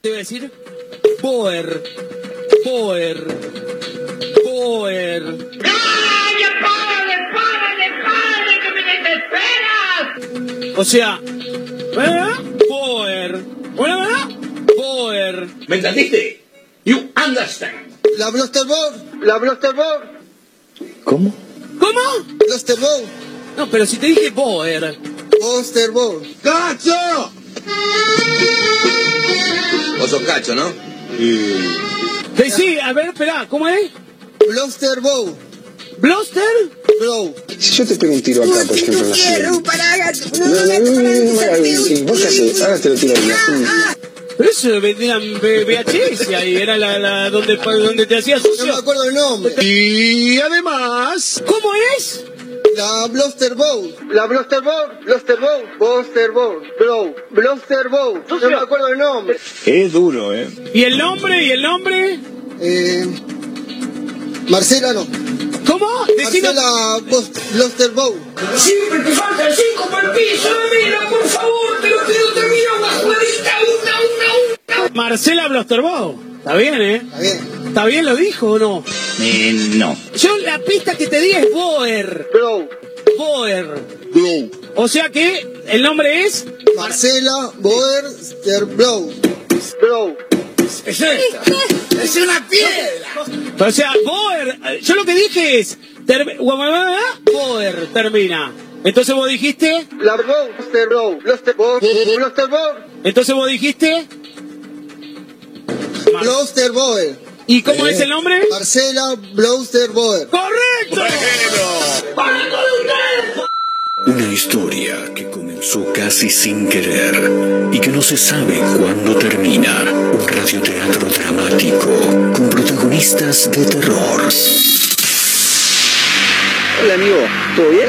Te voy a decir Boer. Boer. Boer. ¡Cállate, padre, padre, padre, que me desesperas! O sea, ¿eh? Boer. ¿Una verdad? Boer. ¿Me entendiste? You understand. La Blusterboard. La Blusterboard. ¿Cómo? ¿Cómo? Blusterboard. No, pero si te dije Boer. Blusterboard. ¡Cacho! Vos sos cacho, ¿no? Que sí, a ver, espera, ¿cómo es? Blusterboard. ¿Bloster? Bro. Si yo te pego un tiro acá, por ejemplo, en la sien. No, no, no, no, no, no, sí, vos haces, ahora te lo tiro así. Pero eso vendían VHS ahí, era la, la donde, donde te hacías No me sucio. acuerdo el nombre. Y además, ¿Cómo es? La Blusterboard. La Blusterboard. Blusterboard. Blusterboard. Bro. Blusterboard. No me acuerdo el nombre. es duro, ¿eh? ¿Y el nombre? ¿Y el nombre? Eh, Marcela no. ¿Cómo? Decime. Marcela Blusterboard. Siempre te faltan cinco para el piso, mira, por favor, te lo pido, te miro, una jugadita, una, una, una. Marcela Blosterbo. Está bien, ¿eh? Está bien. ¿Está bien lo dijo o no? Eh, no. Yo la pista que te di es Boer. Bro. Boer. Bro. O sea que el nombre es. Marcela Boersterbrow. Bro. Es esta, es una piedra. O sea, Boer. eh, Yo lo que dije es. ter- Boer termina. Entonces vos dijiste. La Blusterboard. Blusterboard. Blusterboard. Entonces vos dijiste. Mar- Blusterboard. ¿Y cómo es el nombre? Marcela Blusterboard. ¡Correcto! Una historia que comenzó casi sin querer y que no se sabe cuándo termina. Un radioteatro dramático con protagonistas de terror. Hola, amigo, ¿todo bien?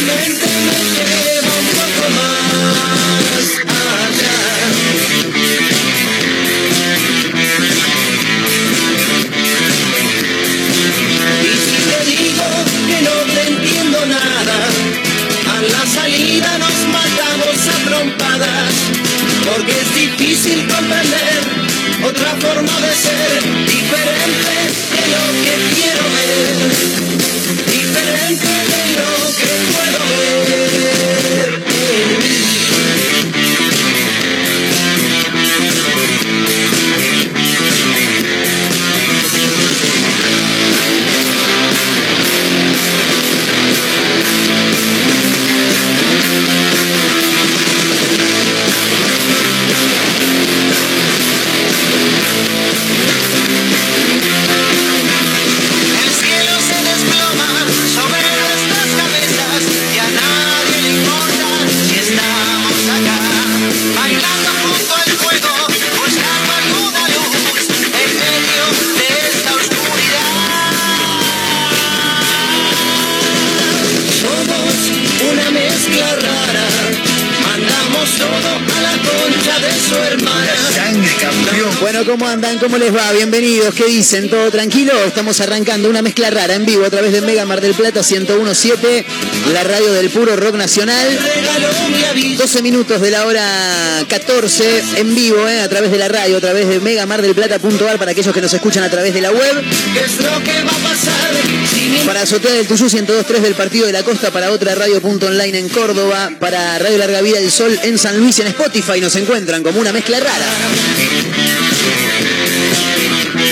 Dicen? ¿Todo tranquilo? Estamos arrancando una mezcla rara en vivo a través de Mega Mar del Plata 1017, la radio del puro rock nacional. Regaló mi aviso. 12 minutos de la hora 14 en vivo, ¿eh? a través de la radio, a través de megamardelplata.ar para aquellos que nos escuchan a través de la web. ¿Qué es lo que va a pasar si mi Para Azotea del Tuyú 102.3 del Partido de la Costa, para otra radio.online en Córdoba, para Radio Larga Vida del Sol en San Luis en Spotify nos encuentran como una mezcla rara.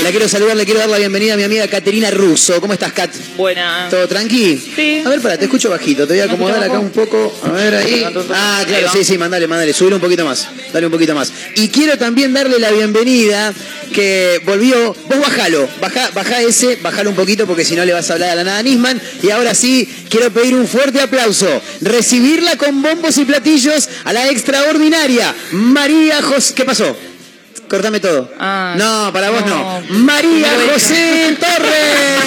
La quiero saludar, le quiero dar la bienvenida a mi amiga Caterina Russo. ¿Cómo estás, Cat? Buena. ¿Todo tranqui? Sí. A ver, para, te escucho bajito. Te voy a acomodar acá un poco. A ver ahí. Ah, claro, sí, sí, mandale, mandale. Subir un poquito más. Dale un poquito más. Y quiero también darle la bienvenida que volvió. Vos bajalo. Baja, baja ese, bajalo un poquito porque si no le vas a hablar a la nada Nisman. Y ahora sí, quiero pedir un fuerte aplauso. Recibirla con bombos y platillos a la extraordinaria María José. ¿Qué pasó? Cortame todo. Ah, no, para vos no. no. María No, José Torres.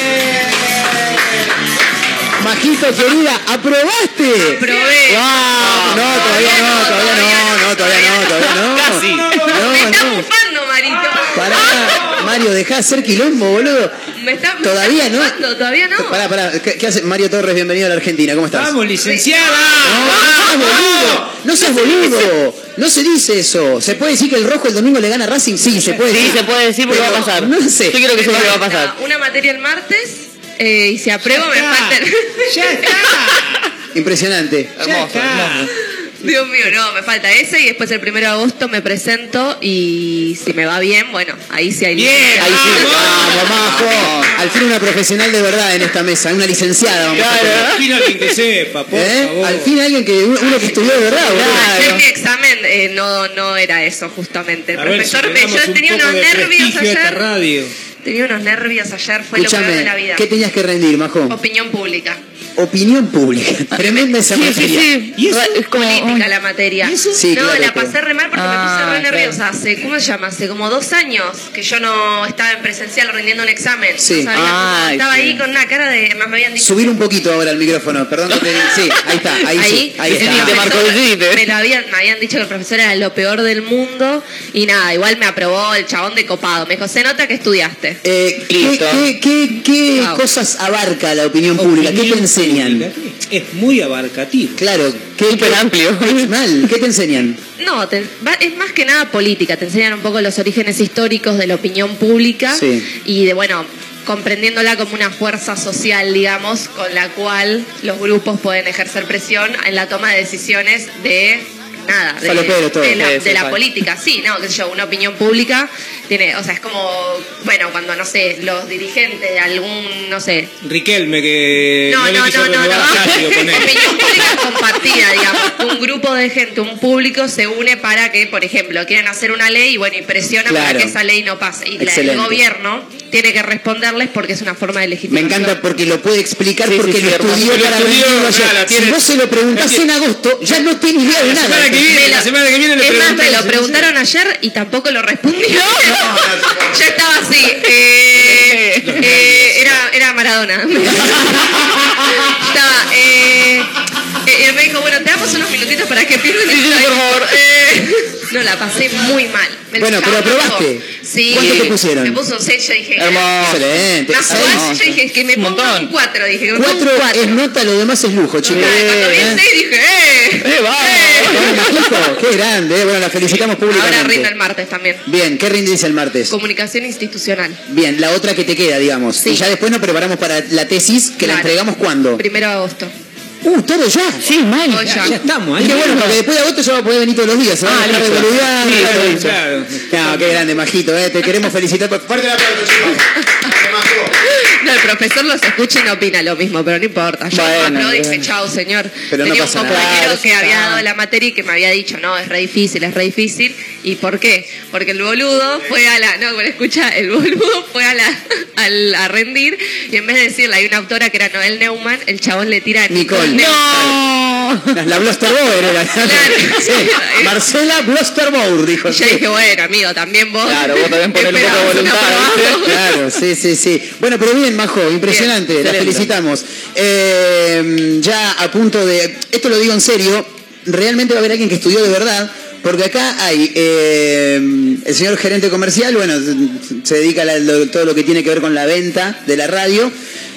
Majito querida, ¿aprobaste? Aprobé. Wow, no, todavía no, todavía no, no, todavía no, todavía no. Casi. Me No, está no. bufando, Marito. Pará, Mario, dejá de hacer quilombo, boludo. Me está, me Todavía está no. todavía no. Pará, pará, ¿qué, qué hace? Mario Torres, bienvenido a la Argentina, ¿cómo estás? Vamos, licenciada. No, no seas boludo, no seas boludo, no se dice eso. ¿Se puede decir que el rojo el domingo le gana a Racing? Sí, se puede Sí, decir. se puede decir porque Pero va a pasar. No sé. Yo quiero que sepa que va a pasar. Una materia el martes eh, y si apruebo me faltan. Ya está. Impresionante. Hermoso, hermoso. Dios mío, no, me falta ese y después el primero de agosto me presento y si me va bien, bueno, ahí sí hay Bien. licencia. Ahí sí, Vamos. vamos, Majo. Al fin una profesional de verdad en esta mesa, una licenciada. Vamos a tener. Al fin alguien que sepa, por ¿Eh? favor. Al fin alguien que uno que estudió de verdad, boludo. Ayer mi examen eh, no, no era eso justamente. El A ver si profesor le me, yo un tenía unos nervios ayer. radio. Tenía unos nervios ayer, fue lo peor de la vida. ¿qué tenías que rendir, Majo? Opinión pública. Opinión pública. Tremenda esa Sí, sí, materia. sí. ¿Y eso? Es como. Política la materia. Sí, no, claro, la pasé re mal porque Ah, me puse re claro. nerviosa. Hace, ¿cómo se llama? Hace como dos años que yo no estaba en presencial rindiendo un examen. Sí. No sabía cómo- Ay, estaba sí. ahí con una cara de. Más me habían dicho. Subir un poquito ahora el micrófono, perdón que te Sí, ahí está, ahí, sí, ahí Sí, está. te marcó el límite. Me, lo habían, me habían dicho que el profesor era lo peor del mundo y nada, igual me aprobó el chabón de copado. Me dijo, se nota que estudiaste. Eh, ¿Qué, qué, qué, cosas abarca la opinión pública? ¿Qué Opinión enseñan? Es muy abarcativo. Claro, ¿qué, Súper qué- amplio. Mal, ¿qué te enseñan? No, te- va- es más que nada política. Te enseñan un poco los orígenes históricos de la opinión pública Sí. y de, bueno, comprendiéndola como una fuerza social, digamos, con la cual los grupos pueden ejercer presión en la toma de decisiones de nada, de, la, de política. Sí, no, qué sé yo, una opinión pública tiene, o sea, es como, bueno, cuando, no sé, los dirigentes de algún, no sé, Riquelme que no, no, no, no, con él. Opinión pública compartida, digamos. Un grupo de gente, un público se une para que, por ejemplo, quieren hacer una ley y bueno, y presionan Claro. para que esa ley no pase. Y la- el gobierno tiene que responderles porque es una forma de Me legitimación. encanta porque lo puede explicar Sí, porque sí, sí, lo estudió Lo para rendirlo ayer. Si vos se lo preguntás en agosto, ya no tiene idea de La nada. semana que viene, Me la lo- semana que viene le es más, me lo preguntaron ayer y tampoco lo respondí. ya estaba así. eh, eh, era, era Maradona. estaba. Eh, eh, y me dijo, bueno, te damos unos minutitos para que pierdas Sí, sí, por favor. Eh, no, la pasé muy mal. Me Bueno, pero dijo, Sí. ¿Cuánto te pusieron? Me puso un 6, yo dije. Hermoso. Excelente. Más Seis. cuatro, yo dije que me Un ponga montón. un 4, dije que me ponga un Cuatro 4. es nota, lo demás es lujo, chicos. Cuando vi el ¿Eh? 6 dije, ¡eh! ¡Eh! Bueno, Majito, qué grande, eh. bueno, la felicitamos Ahora públicamente. rindo el martes también. Bien, ¿qué rindís el martes? Comunicación institucional. Bien, la otra que te queda, digamos. Sí. Y ya después nos preparamos para la tesis, que la Claro. entregamos cuándo. Primero de agosto. Uh, todo ya. Sí, mal. Ya. Ya estamos ahí. Qué bueno, porque después de agosto ya va a poder venir todos los días. ¿se va Ah, listo. Sí, claro, listo. Claro. No, qué grande, Majito, eh. te queremos felicitar. por- Fuerte el aplauso, chicos. No, el profesor los escucha y no opina lo mismo, pero no importa. Yo Bueno, dije, bueno. chao, señor. Pero no Tenía pasa un compañero Claro, que había dado la materia y que me había dicho, no, es re difícil, es re difícil. ¿Y por qué? Porque el boludo fue a la, no, bueno, escucha, el boludo fue a la, al- a rendir y en vez de decirle, hay una autora que era Noel Neumann, el chabón le tira a Nicole. ¡No! La, la era. Claro. Sí, Marcela Blosterboer, dijo. Y yo sí. dije, bueno, amigo, también vos. Claro, vos también ponele un poco de voluntad. Claro, sí, sí, sí. Bueno, pero bien, Majo, impresionante, Bien, la felicitamos. Eh, ya a punto de. Esto lo digo en serio, realmente va a haber alguien que estudió de verdad. Porque acá hay eh, el señor gerente comercial, bueno, se dedica a la- lo- todo lo que tiene que ver con la venta de la radio,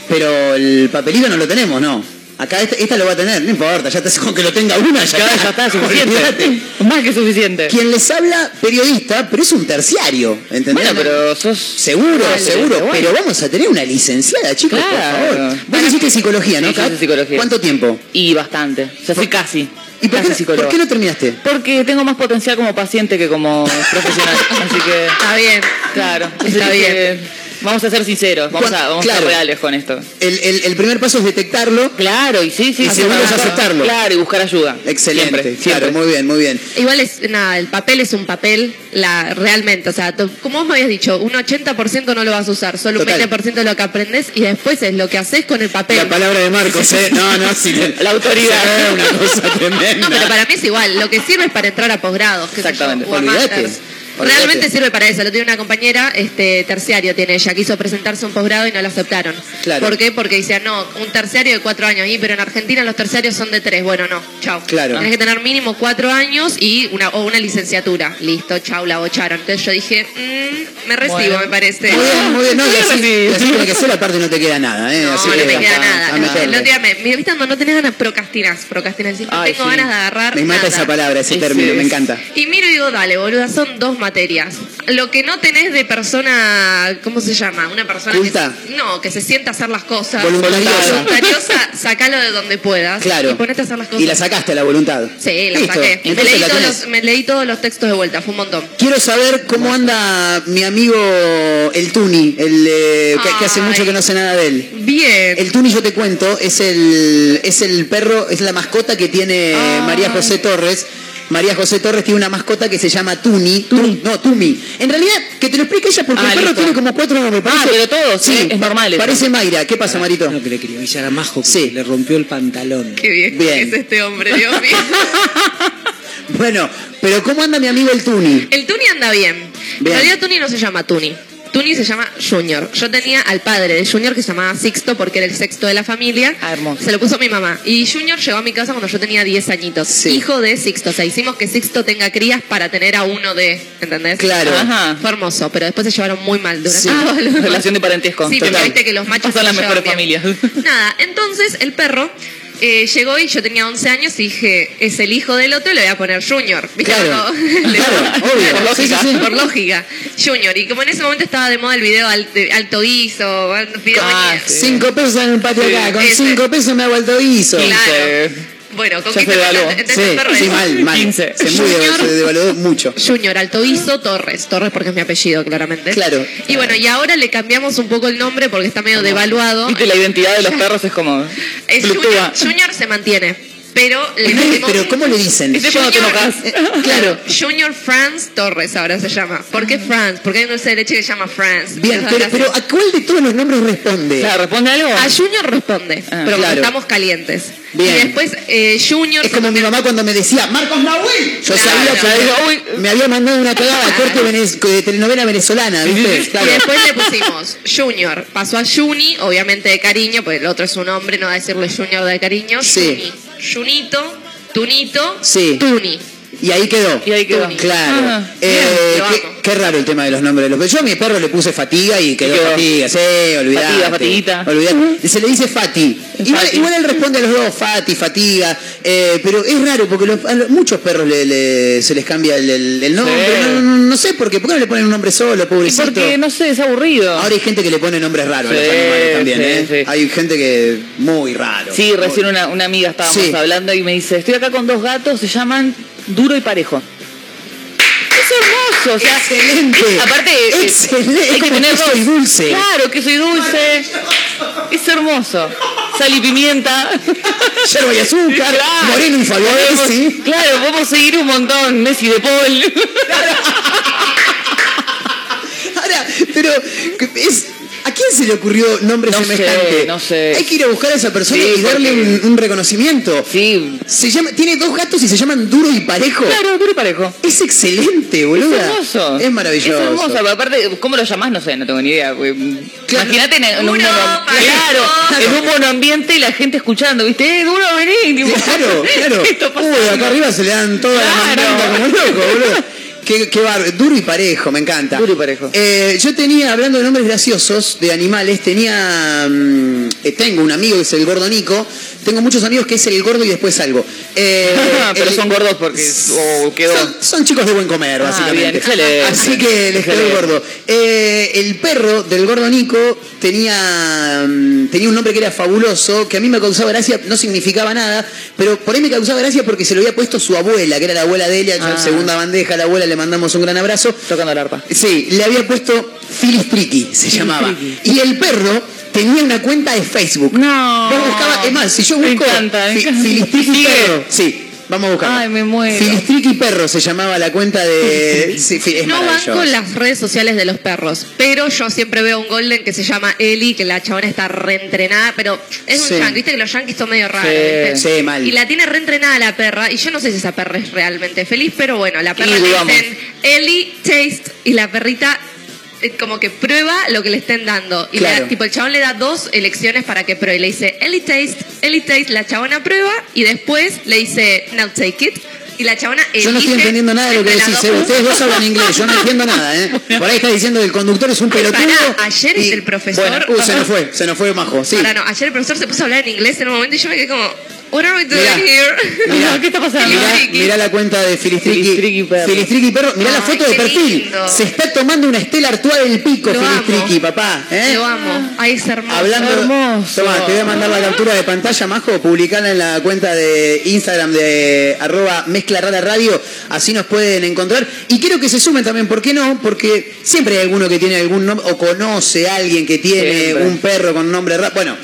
pero el papelito no lo tenemos, ¿no? Acá esta, esta lo va a tener, no importa, ya está, con que lo tenga una, ya, Ya, está, ya está, Olvídate. suficiente. Más que suficiente. Quien les habla, periodista, pero es un terciario, ¿entendés? Bueno, pero sos... Seguro, seguro, pero bueno. pero vamos a tener una licenciada, chicos, Claro. por favor. Vos hiciste psicología, ¿no? Sí, yo Kat? hice psicología. ¿Cuánto tiempo? Y bastante. O sea, fui casi. ¿Y por qué, por qué no terminaste? Porque tengo más potencial como paciente que como profesional. Así que... Está bien. Claro, Está bien. que Vamos a ser sinceros, vamos, a, vamos a ser reales con esto. El, el- el primer paso es detectarlo. Claro, y sí, sí, Y sí. segundo es aceptarlo. Claro, y buscar ayuda. Excelente, Siempre, claro, siempre. muy bien, muy bien. Igual es, nada, el papel es un papel, la, realmente, o sea, como vos me habías dicho, un 80% no lo vas a usar, solo Total. un 20% es lo que aprendes y después es lo que haces con el papel. La palabra de Marcos, ¿eh? No, no, sí. La autoridad. Sí, una cosa tremenda. No, pero para mí es igual, lo que sirve es para entrar a posgrados, yo, Exactamente. o a Olvídate. Olvídate. Realmente sirve para eso. Lo tiene una compañera, este terciario tiene ella, quiso presentarse un posgrado y no lo aceptaron. Claro. ¿Por qué? Porque decían, no, un terciario de cuatro años, y pero en Argentina los terciarios son de tres. Bueno, no, chao. Claro. Tienes que tener mínimo cuatro años y una, o una licenciatura. Listo, chau, la bocharon. Entonces yo dije, mm, me recibo, Bueno. me parece. Muy bien, muy bien. No, y Sí, así, así tiene que ser, aparte no te queda nada, ¿eh? No, Así no que me queda nada. a No, día me, ¿viste cuando no tenés ganas, procrastinas, procrastinas. Decís, no Ay, tengo sí. ganas de agarrar Me mata nada. esa palabra, ese Sí, término, sí. me encanta. Y miro y digo, dale, boluda, son dos materias. Lo que no tenés de persona, ¿cómo se llama? Una persona ¿Culta? que no, que se sienta a hacer las cosas. Voluntariosa. Voluntariosa, sacalo de donde puedas. Claro. Y ponete a hacer las cosas. Y la sacaste a la voluntad. Sí, la Listo, saqué. Me leí, la todos los, me leí todos los textos de vuelta, fue un montón. Quiero saber cómo anda mi amigo el Tuni, el eh, que, que hace mucho que no sé nada de él. Bien. El Tuni, yo te cuento, es el, es el perro, es la mascota que tiene Ay. María José Torres. María José Torres tiene una mascota que se llama Tuni. Tuni. No, Tumi. En realidad, que te lo explique ella porque Ah, el perro listo. tiene como cuatro nombres. Ah, pero todos, sí, es normal eso. Parece Mayra. ¿Qué pasa, Marito? No, que le quería avisar a Majo Sí. le rompió el pantalón. Qué bien, Bien. es este hombre, Dios mío. Bueno, pero ¿cómo anda mi amigo el Tuni? El Tuni anda bien. Bien. En realidad Tuni no se llama Tuni. Tuni se llama Junior. Yo tenía al padre de Junior que se llamaba Sixto porque era el sexto de la familia. Ah, hermoso. Se lo puso mi mamá. Y Junior llegó a mi casa cuando yo tenía 10 añitos. Sí. Hijo de Sixto. O sea, hicimos que Sixto tenga crías para tener a uno de. ¿Entendés? Claro. Ajá. Fue hermoso, pero después se llevaron muy mal durante Sí. todo el- Relación de parentesco. Sí, Total. viste que los machos Son las mejores bien. familias. Nada, entonces el perro eh, llegó y yo tenía 11 años y dije, es el hijo del otro, le voy a poner Junior. ¿Viste? Claro. Cuando- le- Claro, obvio. Por lógica, Sí, sí, sí. por lógica. Junior. Y como en ese momento estaba de moda el video al- de alto guiso, video Ah. Cinco pesos en el patio Sí, acá. Con ese. cinco pesos me hago alto guiso. Claro. Bueno, ¿con Ya qué se devaluó. Entonces Sí, el perro sí, mal, mal. 15. Se, muy, Junior. se devaluó mucho. Junior Altoizo Torres. Torres porque es mi apellido, claramente. Claro. Y bueno, y ahora le cambiamos un poco el nombre porque está medio devaluado. Viste, la identidad de los perros es como. Es Junior. Junior se mantiene, pero le Pero ¿cómo le dicen? Te Junior- enojas. Eh, claro. Junior Franz Torres ahora se llama. ¿Por qué Franz? Porque hay un dulce de leche que se llama Franz. Bien, pero, pero ¿a cuál de todos los nombres responde? Claro, ¿responde algo? A Junior responde, Ah, pero claro. estamos calientes. Bien. Y después eh, Junior... Es como mi mamá cuando me decía, Marcos Nahuel. Yo Claro. sabía que me había mandado una cagada corte venez- de telenovela venezolana, ¿viste? Y después le pusimos Junior. Pasó a Juni, obviamente de cariño, porque el otro es un hombre, no va a decirle Junior de cariño. Sí. Juni. Junito, Tunito, Sí. Tuni. Y ahí quedó. Y ahí quedó. Claro. Ah, Eh, bien, qué, raro el tema de los nombres de los perros. Yo a mi perro le puse fatiga y quedó, Y quedó. fatiga. Sí, olvidate. Fatiga, fatiguita. Olvidate. Se le dice Fati. Igual, él responde a los dos, Fati, fatiga. eh, pero es raro porque los- a los- muchos perros le, le- se les cambia el, el- el nombre. Sí. No, no- no sé por qué. ¿Por qué no le ponen un nombre solo, Y pobrecito? porque, no sé, es aburrido. Ahora hay gente que le pone nombres raros a los animales también, sí, ¿eh? Hay gente que muy raro. Sí, recién una, una amiga estábamos hablando y me dice, estoy acá con dos gatos, se llaman Duro y Parejo. Es hermoso, o sea, Excelente. aparte Excelente. hay que tener queso dos. y dulce. Claro, que soy dulce. Es hermoso. Sal y pimienta. Yerba y azúcar, Claro. Moreno y Fabián. Claro, podemos seguir un montón. Messi de Paul. Ahora, pero es. ¿A quién se le ocurrió nombre No semejante? sé, no sé. Hay que ir a buscar a esa persona Sí, y darle un, porque- un reconocimiento. Sí. Se llama, tiene dos gatos y se llaman Duro y Parejo. Claro, Duro y Parejo. Es excelente, Es boludo. hermoso. Es maravilloso. Es hermoso. pero Aparte, ¿cómo lo llamás? No sé, no tengo ni idea. Claro. Imagínate en, en un mono, claro, en un monoambiente y la gente escuchando, ¿viste? Eh, duro, vení. tipo, Claro, claro. Uy, acá arriba se le dan toda la Claro. mandanga como loco, boludo. Qué, qué. Duro y parejo, me encanta. Duro y parejo. Eh, yo tenía, hablando de nombres graciosos de animales, tenía. mm, eh, tengo un amigo que es el gordo Nico, Tengo muchos amigos que es el gordo y después algo. Eh, Pero el- son gordos porque quedó. son, son chicos de buen comer, Ah, básicamente. bien. Así que les quedó el gordo. Eh, el perro del gordo Nico tenía, mm, tenía un nombre que era fabuloso, que a mí me causaba gracia, no significaba nada, pero por ahí me causaba gracia porque se lo había puesto su abuela, que era la abuela de ella, Ah. segunda bandeja, a la abuela le mandamos un gran abrazo. Tocando el arpa. Sí, le había puesto Filistriki, se llamaba. Y el perro tenía una cuenta de Facebook. No. Vos buscabas, es más, si yo Me busco encanta, me encanta. Perro, sí, vamos a buscar. Ay, me muero. Filistriki Perro se llamaba la cuenta de. Sí, es No con las redes sociales de los perros, pero yo siempre veo un golden que se llama Ellie, que la chabona está reentrenada, pero es un Sí. yankee, viste que los yankees son medio raros. Sí, ¿viste? sí, mal. Y la tiene reentrenada la perra, y yo no sé si esa perra es realmente feliz, pero bueno, la perra le dudamos. dicen Ellie Taste, y la perrita como que prueba lo que le estén dando. Y le da- Claro. tipo, el chabón le da dos elecciones para que pruebe. Le dice Ellie Taste, Ellie Taste, la chabona prueba, y después le dice Now take it. Y la chabona Yo no estoy entendiendo nada de lo que decís. eh. Ustedes dos hablan inglés, yo no entiendo nada, ¿eh? Por ahí está diciendo que el conductor es un pelotudo. Pará, ayer y- el profesor- Bueno, uh, se nos fue, se nos fue majo, sí. No, ayer el profesor se puso a hablar en inglés en un momento y yo me quedé como, what are we doing here? mirá, ¿Qué está pasando? Mirá la cuenta de Filistriki. Filistriki Perro. Filistriki Perro. Mirá la Ay, foto de perfil. lindo. Se está tomando una estela Artois del pico, Lo Filistriki, amo. papá. ¿eh? Lo amo. Ay, es hermoso. Hablando, Hermoso. Toma, te voy a mandar la captura de pantalla, Majo, publicala en la cuenta de Instagram de arroba mezcla rara radio, así nos pueden encontrar. Y quiero que se sumen también, ¿por qué no? Porque siempre hay alguno que tiene algún nombre, o conoce a alguien que tiene Siempre. un perro con nombre raro. Bueno,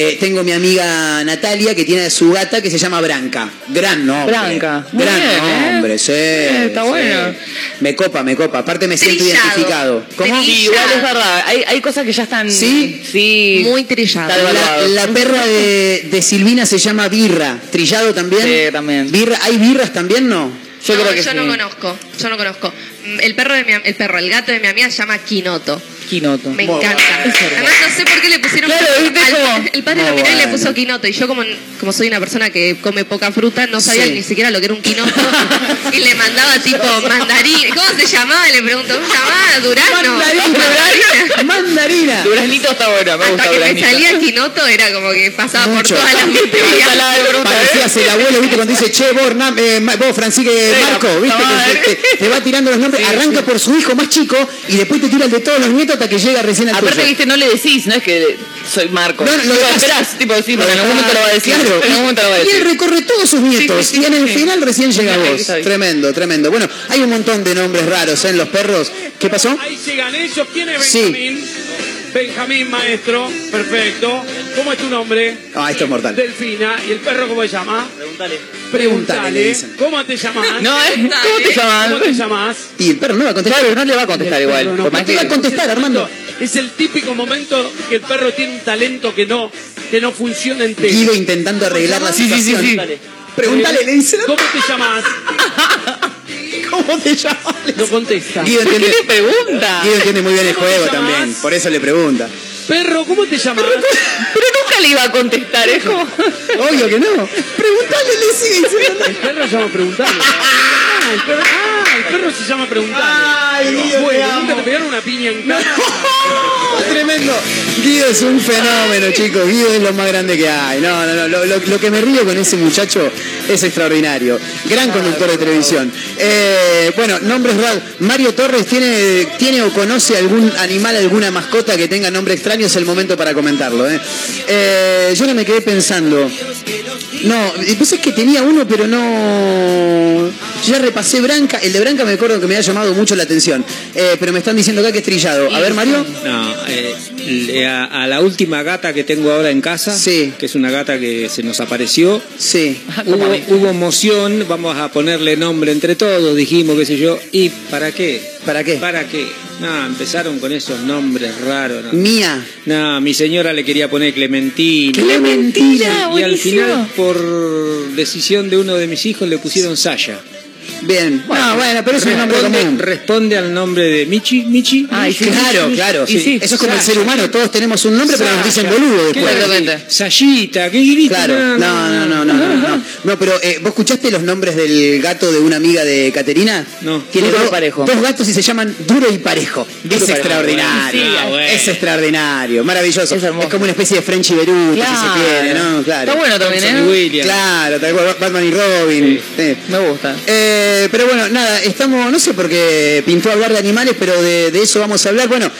eh, tengo mi amiga Natalia que tiene a su gata que se llama Branca. Gran nombre. Branca. Muy Gran bien, ¿eh? nombre, sí. Eh, está sí. bueno. Me copa, me copa. Aparte me siento identificado. ¿Cómo? Trillado. Sí, igual es verdad. Hay, hay cosas que ya están. ¿Sí? Sí. Muy trillado. Está La, perra de, de Silvina se llama Birra. ¿Trillado también? Sí, también. Birra, ¿Hay birras también, no? Yo No, creo que yo sí. no conozco, yo no conozco. Mm, El perro de mi am- el perro, el gato de mi amiga se llama Quinoto. Quinoto. Me encanta. Además no sé por qué le pusieron Claro, ¿viste al- el padre Muy de mi novia le bueno. puso quinoto y yo como como soy una persona que come poca fruta no sabía Sí. ni siquiera lo que era un quinoto y le mandaba tipo mandarín. ¿Cómo se llamaba? Le pregunto, ¿cómo se llamaba? Durano. Mandarina. Mandarina. Duraznito está bueno, me gusta Hasta que me Duraznito. salía quinoto era como que pasaba Mucho. por todas las Ensalada de fruta, ¿eh? Parecías el abuelo, ¿viste? Cuando dice, che, vos, Nam- eh, Ma- vos Francisco, eh, Sí, Marco, ¿viste? Que madre. te, te- te va tirando los nombres, Sí, arranca sí. por su hijo más chico y después te tira el de todos los nietos hasta que llega recién al Aparte, tuyo. viste, no le decís, no es que soy Marco. No, no, lo esperás, tipo, decir, porque en algún momento lo va a decir. Claro, En algún momento lo va a y él decir. recorre todos sus nietos Sí, sí, sí, y en el sí. final recién llega Sí, vos. Tremendo, tremendo. Bueno, hay un montón de nombres raros ¿eh? en los perros. ¿Qué pasó? Ahí llegan ellos. ¿Quién es Sí. Benjamín? Maestro. Perfecto. ¿Cómo es tu nombre? Ah, esto es mortal. Delfina. ¿Y el perro cómo se llama? Pregúntale, Pregúntale. le dicen. ¿Cómo te llamas? No, ¿eh? ¿Cómo te llamas? ¿Cómo te llamas? Y el perro no va a contestar. No le va a contestar igual. No, te va a contestar, Armando. Es el típico momento que el perro tiene un talento que no, que no funciona entero. Guido intentando arreglar la Sí, sí, sí, situación. sí. Pregúntale, le dice. ¿Cómo te llamas? ¿Cómo te llamas? No contesta. Guido ¿Por qué le pregunta? Guido entiende muy bien el ¿Cómo te juego también. Por eso le pregunta. Perro, ¿cómo te llamas? Pero nunca le iba a contestar, es como... Obvio que no. Pregúntale, le sigue diciendo. El perro llama preguntarle. Ah, el perro, ah, el perro se llama preguntarle. Ay, Guido, te bueno, amo. nunca te pegaron una piña en casa. Tremendo. Guido es un fenómeno, chicos. Guido es lo más grande que hay. No, no, no. Lo, lo- lo que me río con ese muchacho es extraordinario. Gran conductor de televisión. Eh, bueno, nombres raros. Mario Torres tiene, tiene o conoce algún animal, alguna mascota que tenga nombre extraño. Es el momento para comentarlo. ¿eh? Eh, yo no me quedé pensando. No, pues es que tenía uno, pero no. Ya repasé Branca. El de Branca me acuerdo que me había llamado mucho la atención. Eh, pero me están diciendo acá que es trillado. A ver, Mario. No, eh, a, a la última gata que tengo ahora en casa, Sí. que es una gata que se nos apareció, Sí. hubo, hubo emoción, vamos a ponerle nombre entre todos, dijimos, qué sé yo, ¿y para qué? ¿Para qué? ¿Para qué? No, empezaron con esos nombres raros. No, Mía. No, mi señora le quería poner Clementina. ¡Clementina! Y al Buenísimo. final, por decisión de uno de mis hijos, le pusieron Sasha. Bien. no, bueno, pero es un nombre Responde, común. responde al nombre de Michi, Michi. Sí, Claro, claro. y sí. Eso es como el ser humano, todos tenemos un nombre, pero nos dicen boludo después. Exactamente. Sayita, ¿qué grito? Claro, no, no, no, no, no, no. No, pero eh, ¿vos escuchaste los nombres del gato de una amiga de Caterina? No. Tiene Duro y dos, parejo. dos gatos y se llaman Duro y Parejo. Duro es y parejo. extraordinario. Sí, ah, bueno. Es extraordinario. Maravilloso. Es como una especie de Frenchy Beruti, Claro. si se quiere, ¿no? Claro. Está bueno también, Thompson ¿eh? y Williams. Claro, tal cual, Batman y Robin. Sí. Me gusta. Eh, pero bueno, nada, estamos, no sé por qué pintó hablar de animales, pero de, de eso vamos a hablar. Bueno,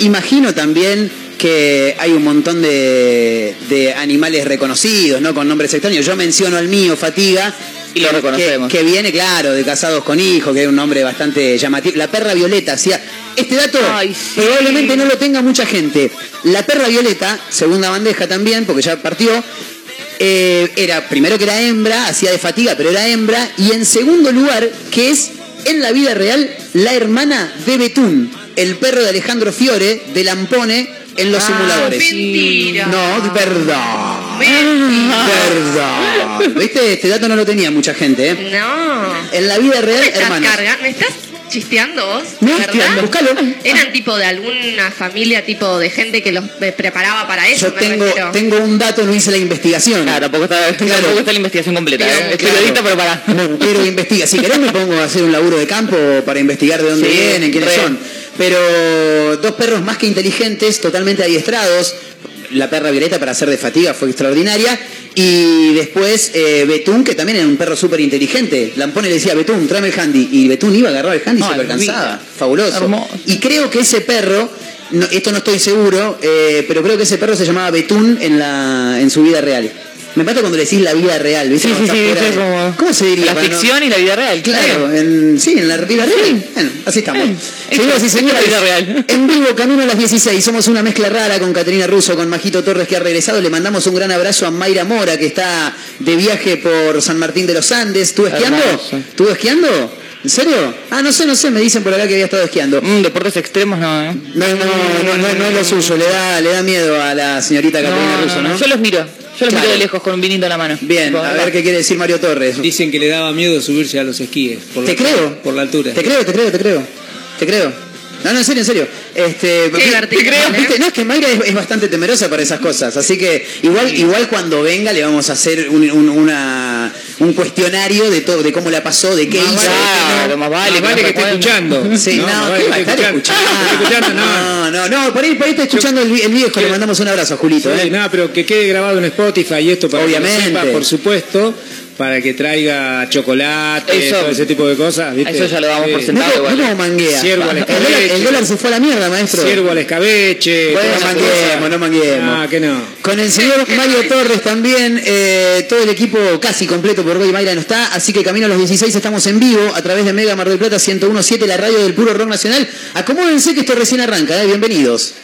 imagino también que hay un montón de, de animales reconocidos, ¿no? Con nombres extraños. Yo menciono al mío, Fatiga. Y lo reconocemos. Que, que viene, claro, de Casados con Hijos, que es un nombre bastante llamativo. La perra violeta, hacía. Este dato Ay, sí. probablemente no lo tenga mucha gente. La perra violeta, segunda bandeja también, porque ya partió, eh, era primero que era hembra, hacía de fatiga, pero era hembra, y en segundo lugar, que es en la vida real la hermana de Betún, el perro de Alejandro Fiore, de Lampone, en los Ah, simuladores. Mentira. No, verdad. Mentira. Verdad. ¿Viste? Este dato no lo tenía mucha gente, ¿eh? No. En la vida ¿Me real, estás hermanos. cargando? ¿Me estás chisteando vos? No, ¿Verdad? chisteando. Eran tipo de alguna familia, tipo de gente que los eh, preparaba para eso. Yo me tengo, un dato, no hice la investigación. Claro, tampoco está, Claro. tampoco está la investigación completa. Pero, ¿eh? Es Claro. periodista, pero para. Pero investiga. Si querés me pongo a hacer un laburo de campo para investigar de dónde Sí, vienen, quiénes re. son. Pero dos perros más que inteligentes, totalmente adiestrados. La perra Violeta para hacer de fatiga fue extraordinaria. Y después eh, Betún, que también era un perro súper inteligente. Lampone le decía, Betún, tráeme el handy. Y Betún iba a agarrar el handy y Ay, se lo alcanzaba. vida. Fabuloso. Hermoso. Y creo que ese perro, no- esto no estoy seguro, eh, pero creo que ese perro se llamaba Betún en, la, en su vida real. Me mata cuando le decís la vida real, ¿viste? Sí, sí, sí, de- como- ¿Cómo se diría? La ficción y la vida real. Claro, en- sí, en la vida real. Bueno, así estamos. Señoras y señores, la vida real. en vivo, camino a las 16. Somos una mezcla rara con Caterina Russo, con Majito Torres que ha regresado. Le mandamos un gran abrazo a Mayra Mora, que está de viaje por San Martín de los Andes. ¿Estuvo esquiando? ¿Estuvo esquiando? ¿En serio? Ah, no sé, no sé, me dicen por acá que había estado esquiando. Mm, deportes extremos no, ¿eh? No, no, no, no, no es lo suyo, le da, le da miedo a la señorita Caterina Russo, no. Yo los miro. Yo Claro. miro de lejos con un vinito en la mano. Bien, a ver qué quiere decir Mario Torres. Dicen que le daba miedo subirse a los esquíes. Por Te la, creo. Por la altura. Te creo, te creo, te creo. Te creo. No, no, en serio, en serio. Este, Qué divertido, creo, ¿eh? ¿viste? No, es que Mayra es, es bastante temerosa para esas cosas. Así que igual, igual cuando venga le vamos a hacer un, un- una, un cuestionario de todo, de cómo la pasó, de qué hizo. de qué no. Claro, más vale. Más vale que esté escuchando. Sí, no, más ¿qué vale va a que estar escuchando? Escuchando, No, no. no, no, por ahí, por ahí está escuchando el, el viejo, le mandamos un abrazo a Julito, Sí, ¿eh? nada, pero que quede grabado en Spotify y esto para que lo Obviamente. sepa, por supuesto, para que traiga chocolate, Eso- todo ese tipo de cosas. ¿viste? Eso ya lo damos por sentado. No, no manguea. Ciervo al el, dólar, escabeche. el dólar se fue a la mierda, maestro. Ciervo al escabeche. Bueno, no manguemos, cosas. no manguemos. Ah, que no. Con el señor Mario Torres también, eh, todo el equipo casi completo por hoy Mayra no está, así que camino a los 16 estamos en vivo a través de Mega Mar del Plata 1017, la radio del puro rock nacional. Acomódense que esto recién arranca, eh, bienvenidos.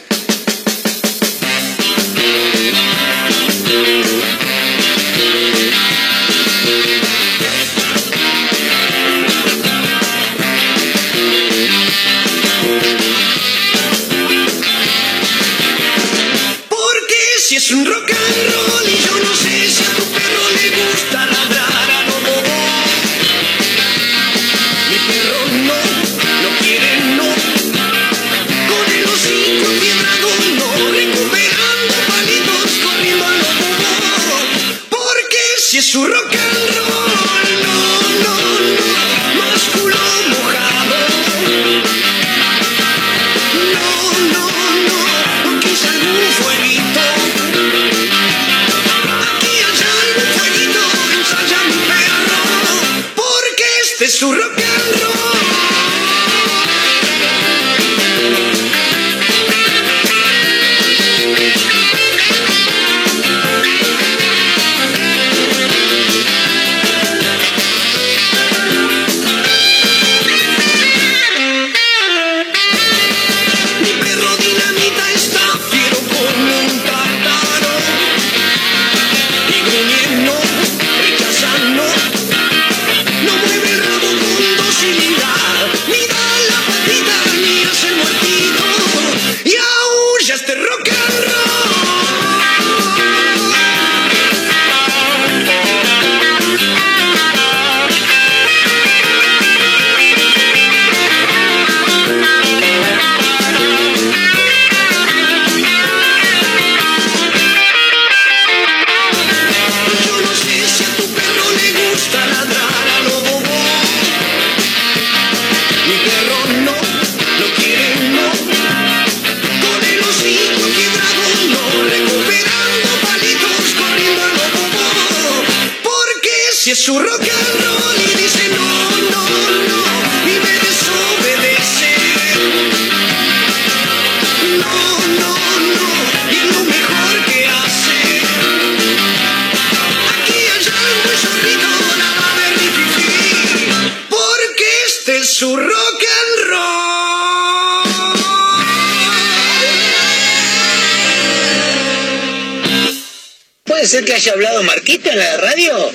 hablado Marquito en la radio?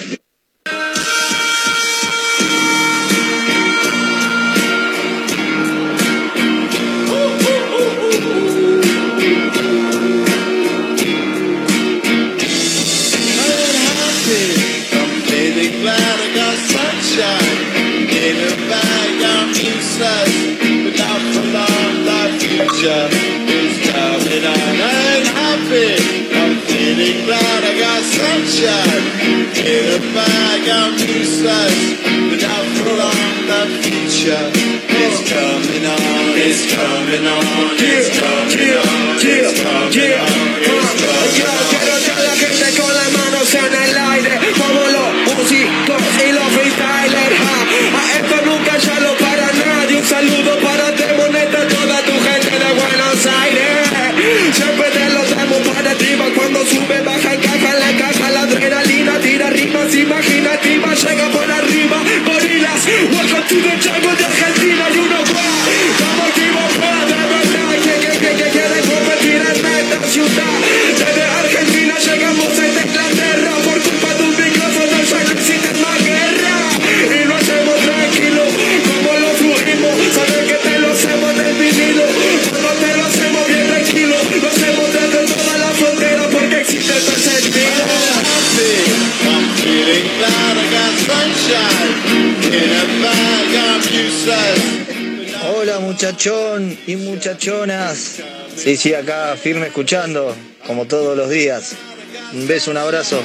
Sí, sí, acá firme escuchando, como todos los días. Un beso, un abrazo.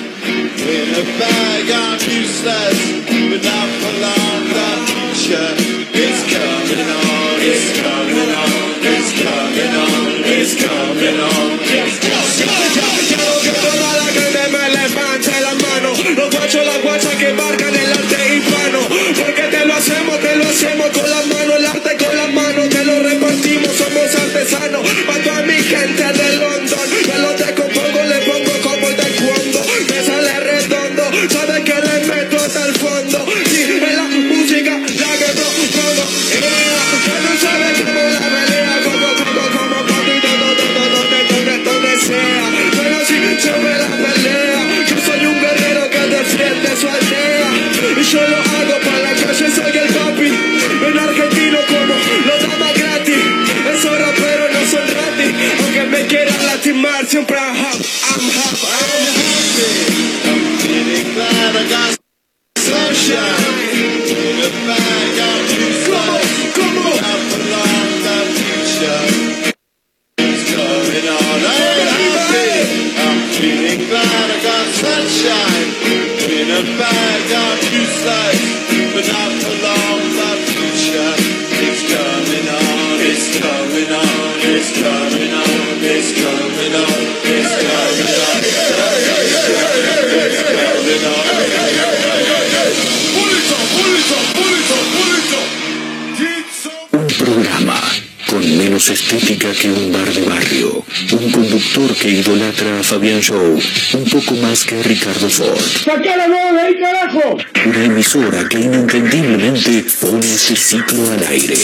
¡Saca la de ahí, carajo! Una emisora que inentendiblemente pone su ciclo al aire.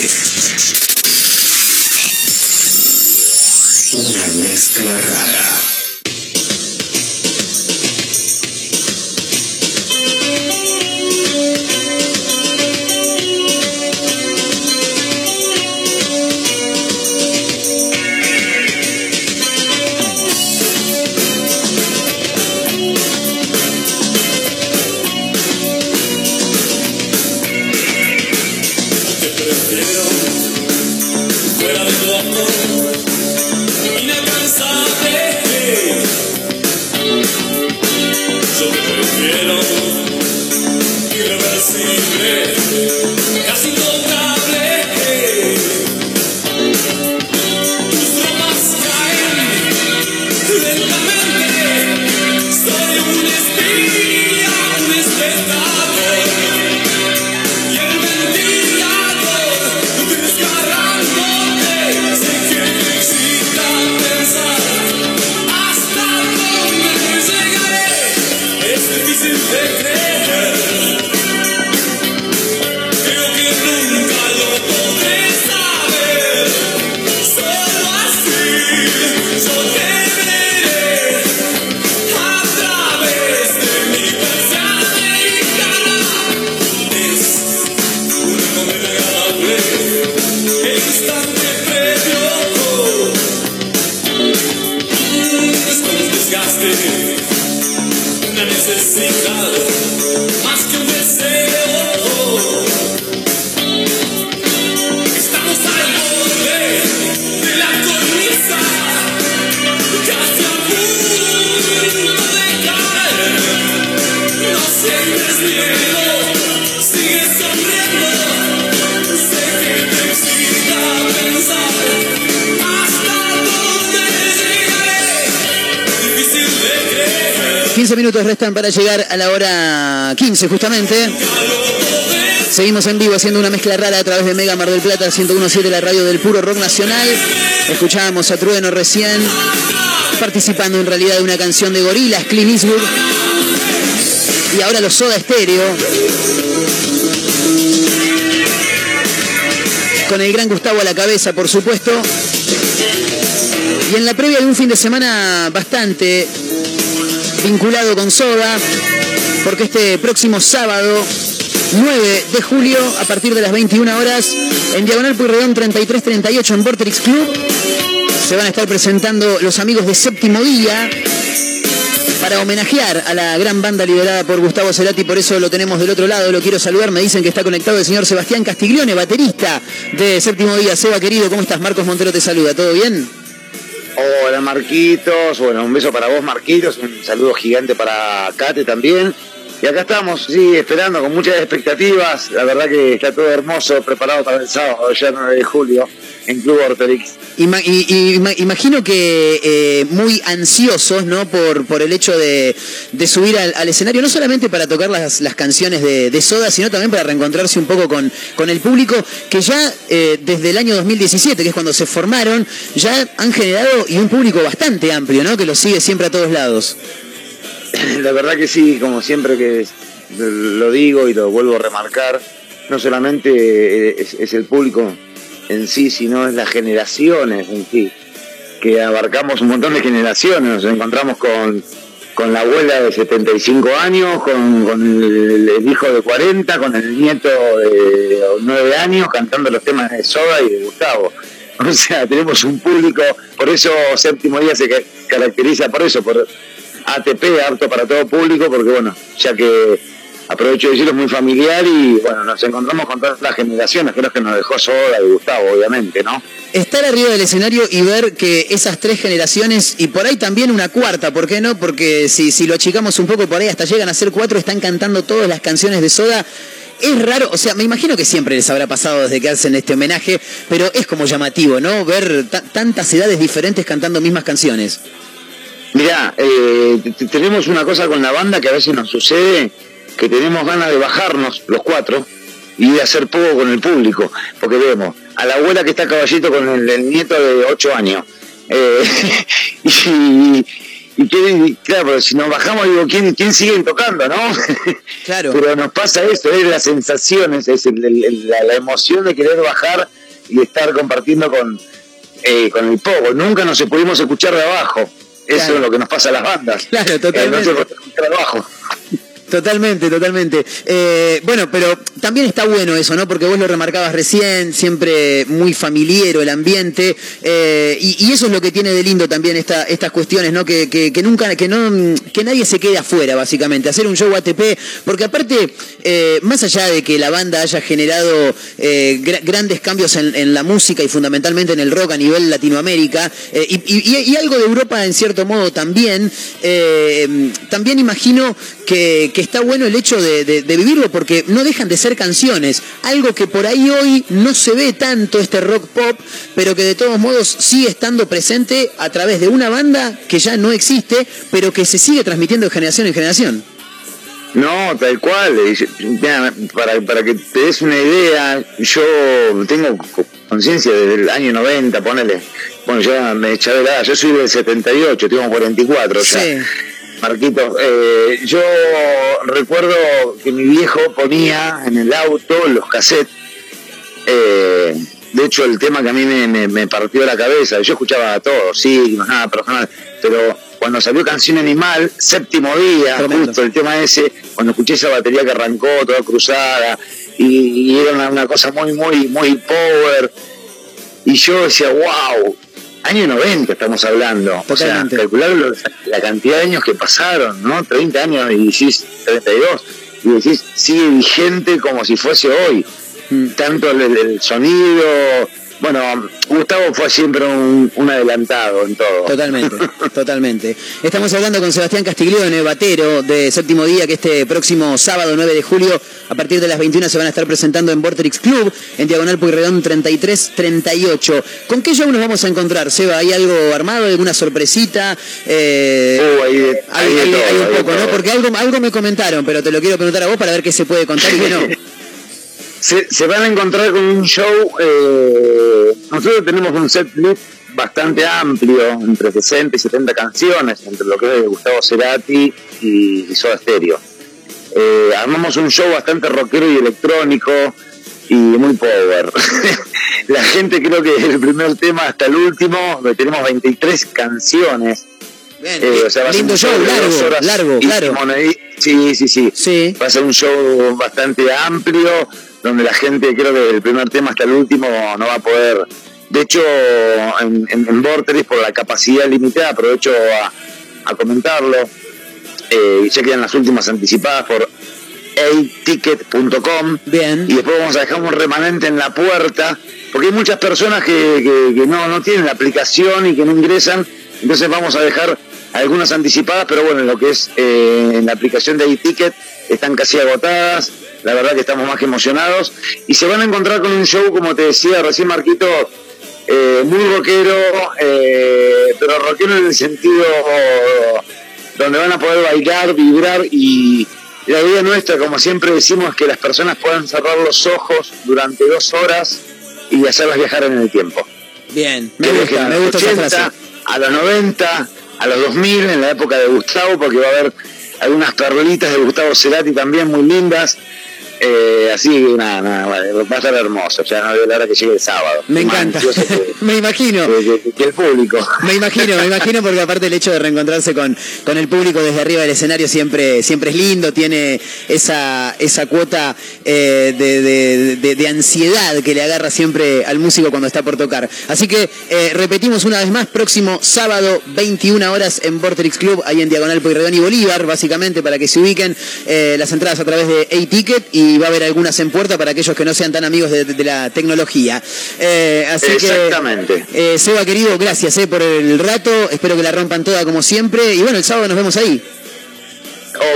Una mezcla rara. Restan para llegar a la hora 15 justamente. Seguimos en vivo haciendo una mezcla rara a través de Mega Mar del Plata 1017, la radio del puro rock nacional. Escuchábamos a Trueno recién, participando en realidad de una canción de Gorilas, Clint Eastwood. Y ahora los Soda Stereo. Con el gran Gustavo a la cabeza, por supuesto. Y en la previa de un fin de semana bastante vinculado con Soda, porque este próximo sábado 9 de julio, a partir de las 21 horas, en Diagonal Puyredón 3338 en Vorterix Club, se van a estar presentando los amigos de Séptimo Día para homenajear a la gran banda liderada por Gustavo Cerati, por eso lo tenemos del otro lado, lo quiero saludar, me dicen que está conectado el señor Sebastián Castiglione, baterista de Séptimo Día. Seba, querido, ¿cómo estás? Marcos Montero te saluda, ¿todo bien? Hola Marquitos, bueno, un beso para vos Marquitos, un saludo gigante para Kate también. Y acá estamos, sí, esperando con muchas expectativas. La verdad que está todo hermoso, preparado para el sábado, ya 9 de julio, en Club Orterix. Ima- y- y- ima- imagino que eh, muy ansiosos, ¿no? Por, por el hecho de, de subir al, al escenario, no solamente para tocar las, las canciones de, de Soda, sino también para reencontrarse un poco con, con el público que ya eh, desde el año 2017, que es cuando se formaron, ya han generado y un público bastante amplio, ¿no? Que los sigue siempre a todos lados. La verdad que sí, como siempre que lo digo y lo vuelvo a remarcar, no solamente es, es el público en sí, sino es las generaciones en sí, que abarcamos un montón de generaciones, nos encontramos con, con la abuela de 75 años, con, el, el hijo de 40, con el nieto de 9 años cantando los temas de Soda y de Gustavo. O sea, tenemos un público, por eso Séptimo Día se ca- caracteriza por eso, por ATP, apto para todo público, porque bueno, ya que aprovecho de decirlo, es muy familiar y bueno, nos encontramos con todas las generaciones, creo que nos dejó Soda y Gustavo, obviamente, ¿no? Estar arriba del escenario y ver que esas tres generaciones, y por ahí también una cuarta, ¿por qué no? Porque si, si lo achicamos un poco por ahí, hasta llegan a ser cuatro, están cantando todas las canciones de Soda. Es raro, o sea, me imagino que siempre les habrá pasado desde que hacen este homenaje, pero es como llamativo, ¿no? Ver ta- tantas edades diferentes cantando mismas canciones. Mirá, eh, tenemos una cosa con la banda que a veces nos sucede, que tenemos ganas de bajarnos los cuatro y de hacer poco con el público, porque vemos a la abuela que está a caballito con el, el nieto de 8 años. eh, y, y que- claro, pero si nos bajamos, digo, ¿quién, quién siguen tocando, no? Claro. Pero nos pasa eso, es las sensaciones, es el- el- el- la, la emoción de querer bajar y estar compartiendo con, eh, con el poco. Nunca nos pudimos escuchar de abajo. Eso Claro. es lo que nos pasa a las bandas. Claro, Eh, totalmente. no se Totalmente, totalmente. Eh, bueno, pero también está bueno eso, ¿no? Porque vos lo remarcabas recién, siempre muy familiero el ambiente, eh, y, eso es lo que tiene de lindo también esta, estas cuestiones, ¿no? Que, que- que nunca, que no, que nadie se quede afuera, básicamente. Hacer un show ATP, porque aparte, eh, más allá de que la banda haya generado eh, gra- grandes cambios en, en la música y fundamentalmente en el rock a nivel Latinoamérica, eh, y, y- y algo de Europa en cierto modo también, eh, también imagino que, que está bueno el hecho de, de- de vivirlo porque no dejan de ser canciones, algo que por ahí hoy no se ve tanto este rock pop, pero que de todos modos sigue estando presente a través de una banda que ya no existe, pero que se sigue transmitiendo de generación en generación. No, tal cual. Para, para que te des una idea, yo tengo conciencia desde el año 90, ponele. Bueno, ya me eché de la edad. Yo soy del 78, tengo 44 ya. Sí. Marquito, eh, yo recuerdo que mi viejo ponía en el auto los cassettes. eh, de hecho, el tema que a mí me, me- me partió la cabeza, yo escuchaba todo, sí, nada personal, pero cuando salió Canción Animal, séptimo día, justo el tema ese, cuando escuché esa batería que arrancó toda cruzada, y, y era una, una cosa muy, muy, muy power, y yo decía, wow, año 90 estamos hablando, o sea, calcular la cantidad de años que pasaron, ¿no? 30 años y decís 32, y decís, sigue vigente como si fuese hoy. Tanto el, el- el sonido, bueno, Gustavo fue siempre un, un adelantado en todo. Totalmente, totalmente. Estamos hablando con Sebastián Castiglione, batero de Séptimo Día, que este próximo sábado 9 de julio, a partir de las 21, se van a estar presentando en Vorterix Club, en Diagonal Pueyrredón 3338. ¿Con qué show nos vamos a encontrar, Seba? ¿Hay algo armado, alguna sorpresita? Eh, Uh, ahí de- hay, ahí de hay- todo, hay un poco, ¿no? Porque algo, algo me comentaron, pero te lo quiero preguntar a vos para ver qué se puede contar y qué no. se, se van a encontrar con un show. eh, nosotros tenemos un set list bastante amplio, entre 60 y 70 canciones, entre lo que es Gustavo Cerati y, y Soda Stereo. Eh, armamos un show bastante rockero y electrónico y muy power. La gente creo que desde el primer tema hasta el último, tenemos 23 canciones. Eh, o sea, ser lindo show, largo, largo, claro. monedi- Sí, sí, sí, Va a ser un show bastante amplio, donde la gente, creo que desde el primer tema hasta el último, no va a poder. De hecho, en, en, por la capacidad limitada, aprovecho a, a comentarlo. Eh, ya quedan las últimas anticipadas por aticket.com. Bien. Y después vamos a dejar un remanente en la puerta, porque hay muchas personas que, que- que no, no tienen la aplicación y que no ingresan. Entonces vamos a dejar algunas anticipadas, pero bueno, en lo que es eh, en la aplicación de iTicket están casi agotadas. La verdad que estamos más que emocionados. Y se van a encontrar con un show, como te decía recién Marquito, eh, muy rockero, eh, pero rockero en el sentido donde van a poder bailar, vibrar y la idea nuestra, como siempre decimos, es que las personas puedan cerrar los ojos durante dos horas y hacerlas viajar en el tiempo. Bien, me Que gusta, me los gusta esa 80, frase. a los 90, a los 2000, en la época de Gustavo, porque va a haber algunas perlitas de Gustavo Cerati también muy lindas. Eh, así nada, nada, va a estar hermoso. Ya no veo la hora que llegue el sábado. Me encanta. que- me imagino. que- que- que el público. Me imagino, me imagino porque aparte el hecho de reencontrarse con, con el público desde arriba del escenario siempre, siempre es lindo, tiene esa, esa cuota eh, de, de- de- de ansiedad que le agarra siempre al músico cuando está por tocar. Así que eh, repetimos una vez más, próximo sábado, 21 horas en Vorterix Club, ahí en Diagonal Pueyrredón y Bolívar, básicamente para que se ubiquen eh, las entradas a través de A-Ticket y va a haber algunas en puerta para aquellos que no sean tan amigos de, de la tecnología. Eh, así que Exactamente. eh, Seba querido, gracias eh, por el rato. Espero que la rompan toda como siempre. Y bueno, el sábado nos vemos ahí.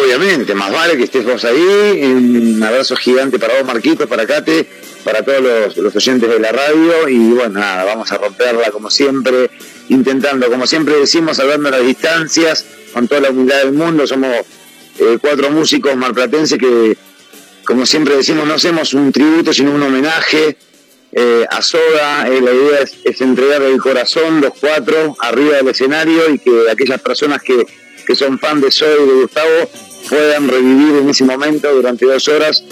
Obviamente, más vale que estés vos ahí. Un abrazo gigante para vos, Marquitos, para Cate, para todos los, los oyentes de la radio. Y bueno, nada, vamos a romperla como siempre, intentando, como siempre decimos, salvando las distancias, con toda la humildad del mundo. Somos eh, cuatro músicos marplatenses que, como siempre decimos, no hacemos un tributo, sino un homenaje. eh, a Soda, Eh, la idea es, entregar el corazón, los cuatro, arriba del escenario y que aquellas personas que, que son fan de Soda y de Gustavo puedan revivir en ese momento durante dos horas,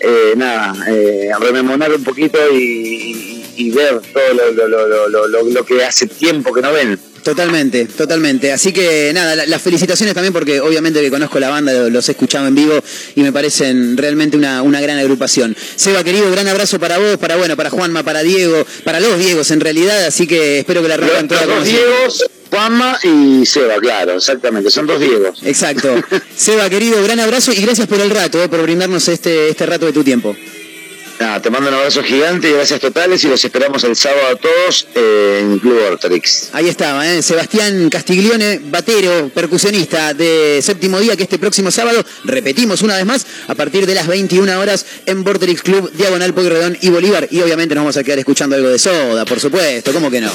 eh, nada, eh, rememorar un poquito y, y- ver todo lo- lo- lo- lo que hace tiempo que no ven. Totalmente, totalmente. Así que nada, la- las felicitaciones también porque obviamente que conozco la banda, los he escuchado en vivo y me parecen realmente una, una gran agrupación. Seba, querido, gran abrazo para vos, para bueno, para Juanma, para Diego, para los Diegos en realidad, así que espero que la rompan toda los. Diegos, Juanma y Seba, claro, exactamente, son dos Diegos. Exacto. Seba, querido, gran abrazo y gracias por el rato, eh, por brindarnos este, este rato de tu tiempo. Nada, te mando un abrazo gigante y gracias totales y los esperamos el sábado a todos eh, en Club Ortrix. Ahí estaba, ¿eh? Sebastián Castiglione, batero, percusionista de séptimo día, que este próximo sábado, repetimos una vez más, a partir de las 21 horas en Vorterix Club, Diagonal Pueyrredón y Bolívar. Y obviamente nos vamos a quedar escuchando algo de soda, por supuesto, ¿cómo que no?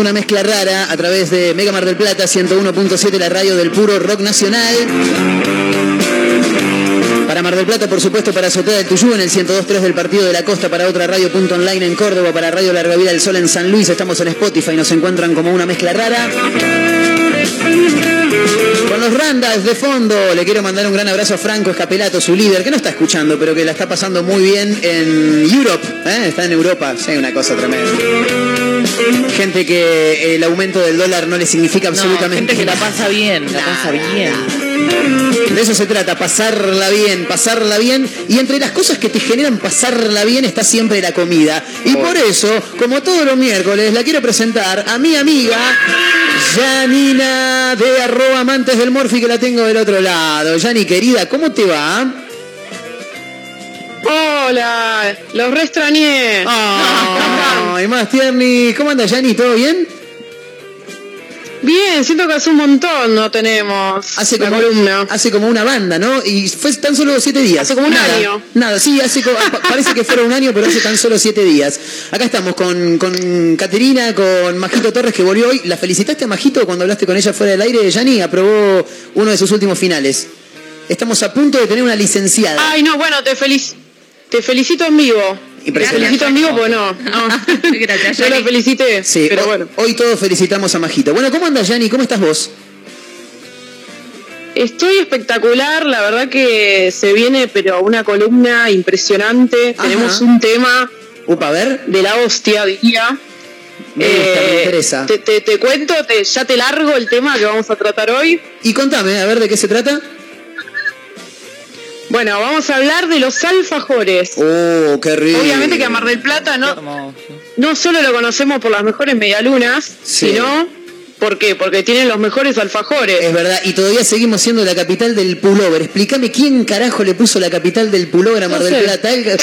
Una mezcla rara a través de Mega Mar del Plata 101.7, la radio del puro rock nacional. Para Mar del Plata, por supuesto, para Azotea del Tuyú en el 102.3 del Partido de la Costa, para otra radio punto online en Córdoba, para Radio Larga Vida del Sol en San Luis, estamos en Spotify, nos encuentran como una mezcla rara. Con los Randas de fondo, le quiero mandar un gran abrazo a Franco Escapelato, su líder, que no está escuchando, pero que la está pasando muy bien en Europe, ¿eh? está en Europa, sí, una cosa tremenda. Gente que el aumento del dólar no le significa absolutamente gente que la pasa bien, la pasa bien. De eso se trata, pasarla bien, pasarla bien. Y entre las cosas que te generan pasarla bien está siempre la comida. Y por eso, como todos los miércoles, la quiero presentar a mi amiga Janina de arroba amantes del Morfi que la tengo del otro lado. Yani, querida, ¿cómo te va? Hola, los re extrañé. Ay, más tierni. ¿Cómo anda, Yani? ¿Todo bien? Bien, siento que hace un montón no tenemos Hace la como, columna. hace como una banda, ¿no? Y fue tan solo siete días. Hace como un Nada, año. Nada, sí, hace parece que fuera un año, pero hace tan solo siete días. Acá estamos con, con Caterina, con Majito Torres, que volvió hoy. ¿La felicitaste a Majito cuando hablaste con ella fuera del aire? Yani aprobó uno de sus últimos finales. Estamos a punto de tener una licenciada. Ay, no, bueno, te feliz te felicito en vivo. Te felicito en vivo, pues no. no. Gracias, Yo Yani. felicité, Sí, pero bueno. hoy todos felicitamos a Majito. Bueno, ¿cómo andas, Yani? ¿Cómo estás vos? Estoy espectacular, la verdad que se viene, pero una columna impresionante. Ajá. Tenemos un tema Upa, a ver. de la hostia, diría. Me gusta, me Eh, interesa. Te, te- te cuento, te- ya te largo el tema que vamos a tratar hoy. Y contame, a ver de qué se trata. Bueno, vamos a hablar de los alfajores. Oh, qué rico. Obviamente que a Mar del Plata no, no solo lo conocemos por las mejores medialunas, Sí. sino ¿por qué? Porque tienen los mejores alfajores. Es verdad, y todavía seguimos siendo la capital del pullover. Explícame quién carajo le puso la capital del pullover a Mar No del sé. Plata. Claro.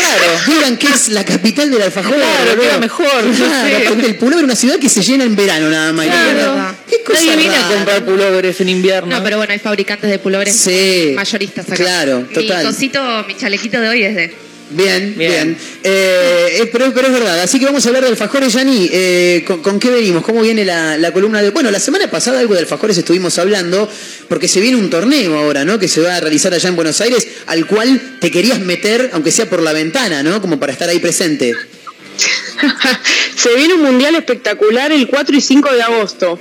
Digan que es la capital del alfajor. Claro, boludo. queda mejor, no Claro, sé. porque el pullover es una ciudad que se llena en verano nada más. Claro. Qué cosa Nadie viene a comprar pullovers en invierno. No, pero bueno, hay fabricantes de pullovers Sí. mayoristas acá. Claro, total. Mi cosito, mi chalequito de hoy es de. Bien, bien. Bien. Eh, eh, pero, pero es verdad, así que vamos a hablar de alfajores, Yani. Eh, ¿con, con qué venimos? ¿Cómo viene la, la columna de...? Bueno, la semana pasada algo de alfajores estuvimos hablando, porque se viene un torneo ahora, ¿no? Que se va a realizar allá en Buenos Aires, al cual te querías meter, aunque sea por la ventana, ¿no? Como para estar ahí presente. Se viene un mundial espectacular el 4 y 5 de agosto.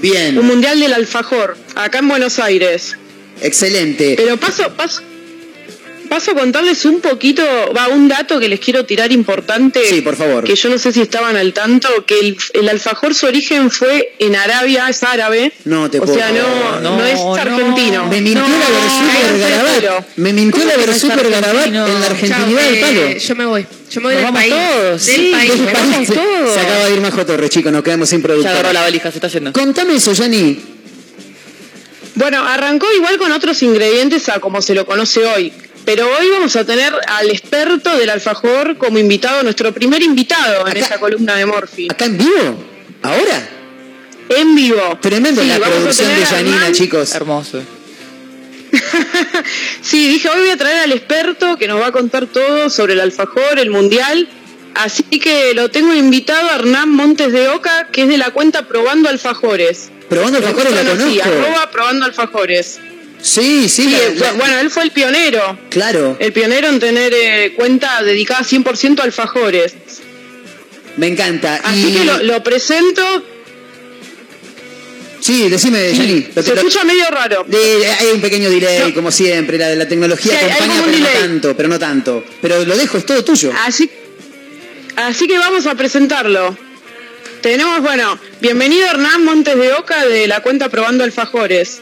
Bien, Un mundial del alfajor, acá en Buenos Aires. excelente. Pero paso, paso, paso a contarles un poquito, va, un dato que les quiero tirar importante. Sí, por favor. Que yo no sé si estaban al tanto, que el, el alfajor su origen fue en Arabia, es árabe. No te O puedo sea, no, No, no, es no. argentino. Me mintió No, la ver super. Me mintió ¿Cómo la no super Garabat en la argentinidad del eh, palo. yo me voy. Yo me voy Nos del vamos país. todos, Del sí, país. vamos Se, todos. se acaba de ir Majo Torres, chicos, nos quedamos sin Ya agarró la valija, se está yendo. Contame eso, Yani. Bueno, arrancó igual con otros ingredientes a como se lo conoce hoy. Pero hoy vamos a tener al experto del alfajor como invitado, nuestro primer invitado en Acá- esa columna de Morphy. ¿Acá en vivo? ¿Ahora? En vivo. Tremendo Sí, la producción de Janina, chicos. Hermoso. Sí, dije, hoy voy a traer al experto que nos va a contar todo sobre el alfajor, el mundial. Así que lo tengo invitado a Hernán Montes de Oca, que es de la cuenta Probando Alfajores. Probando alfajores la conocí, conozco. arroba Probando Alfajores. Sí, sí, Sí, la- la- bueno, él fue el pionero. claro. El pionero en tener eh, cuenta dedicada 100% a alfajores. Me encanta. Así y... que lo, lo presento. Sí, decime, Sí, Yani. Lo- se lo- escucha medio raro. de- hay un pequeño delay, como siempre. La, la tecnología Sí, acompaña, pero no delay. tanto, pero no tanto. Pero lo dejo, es todo tuyo. Así, así que vamos a presentarlo. Tenemos, bueno, bienvenido Hernán Montes de Oca de la cuenta Probando Alfajores.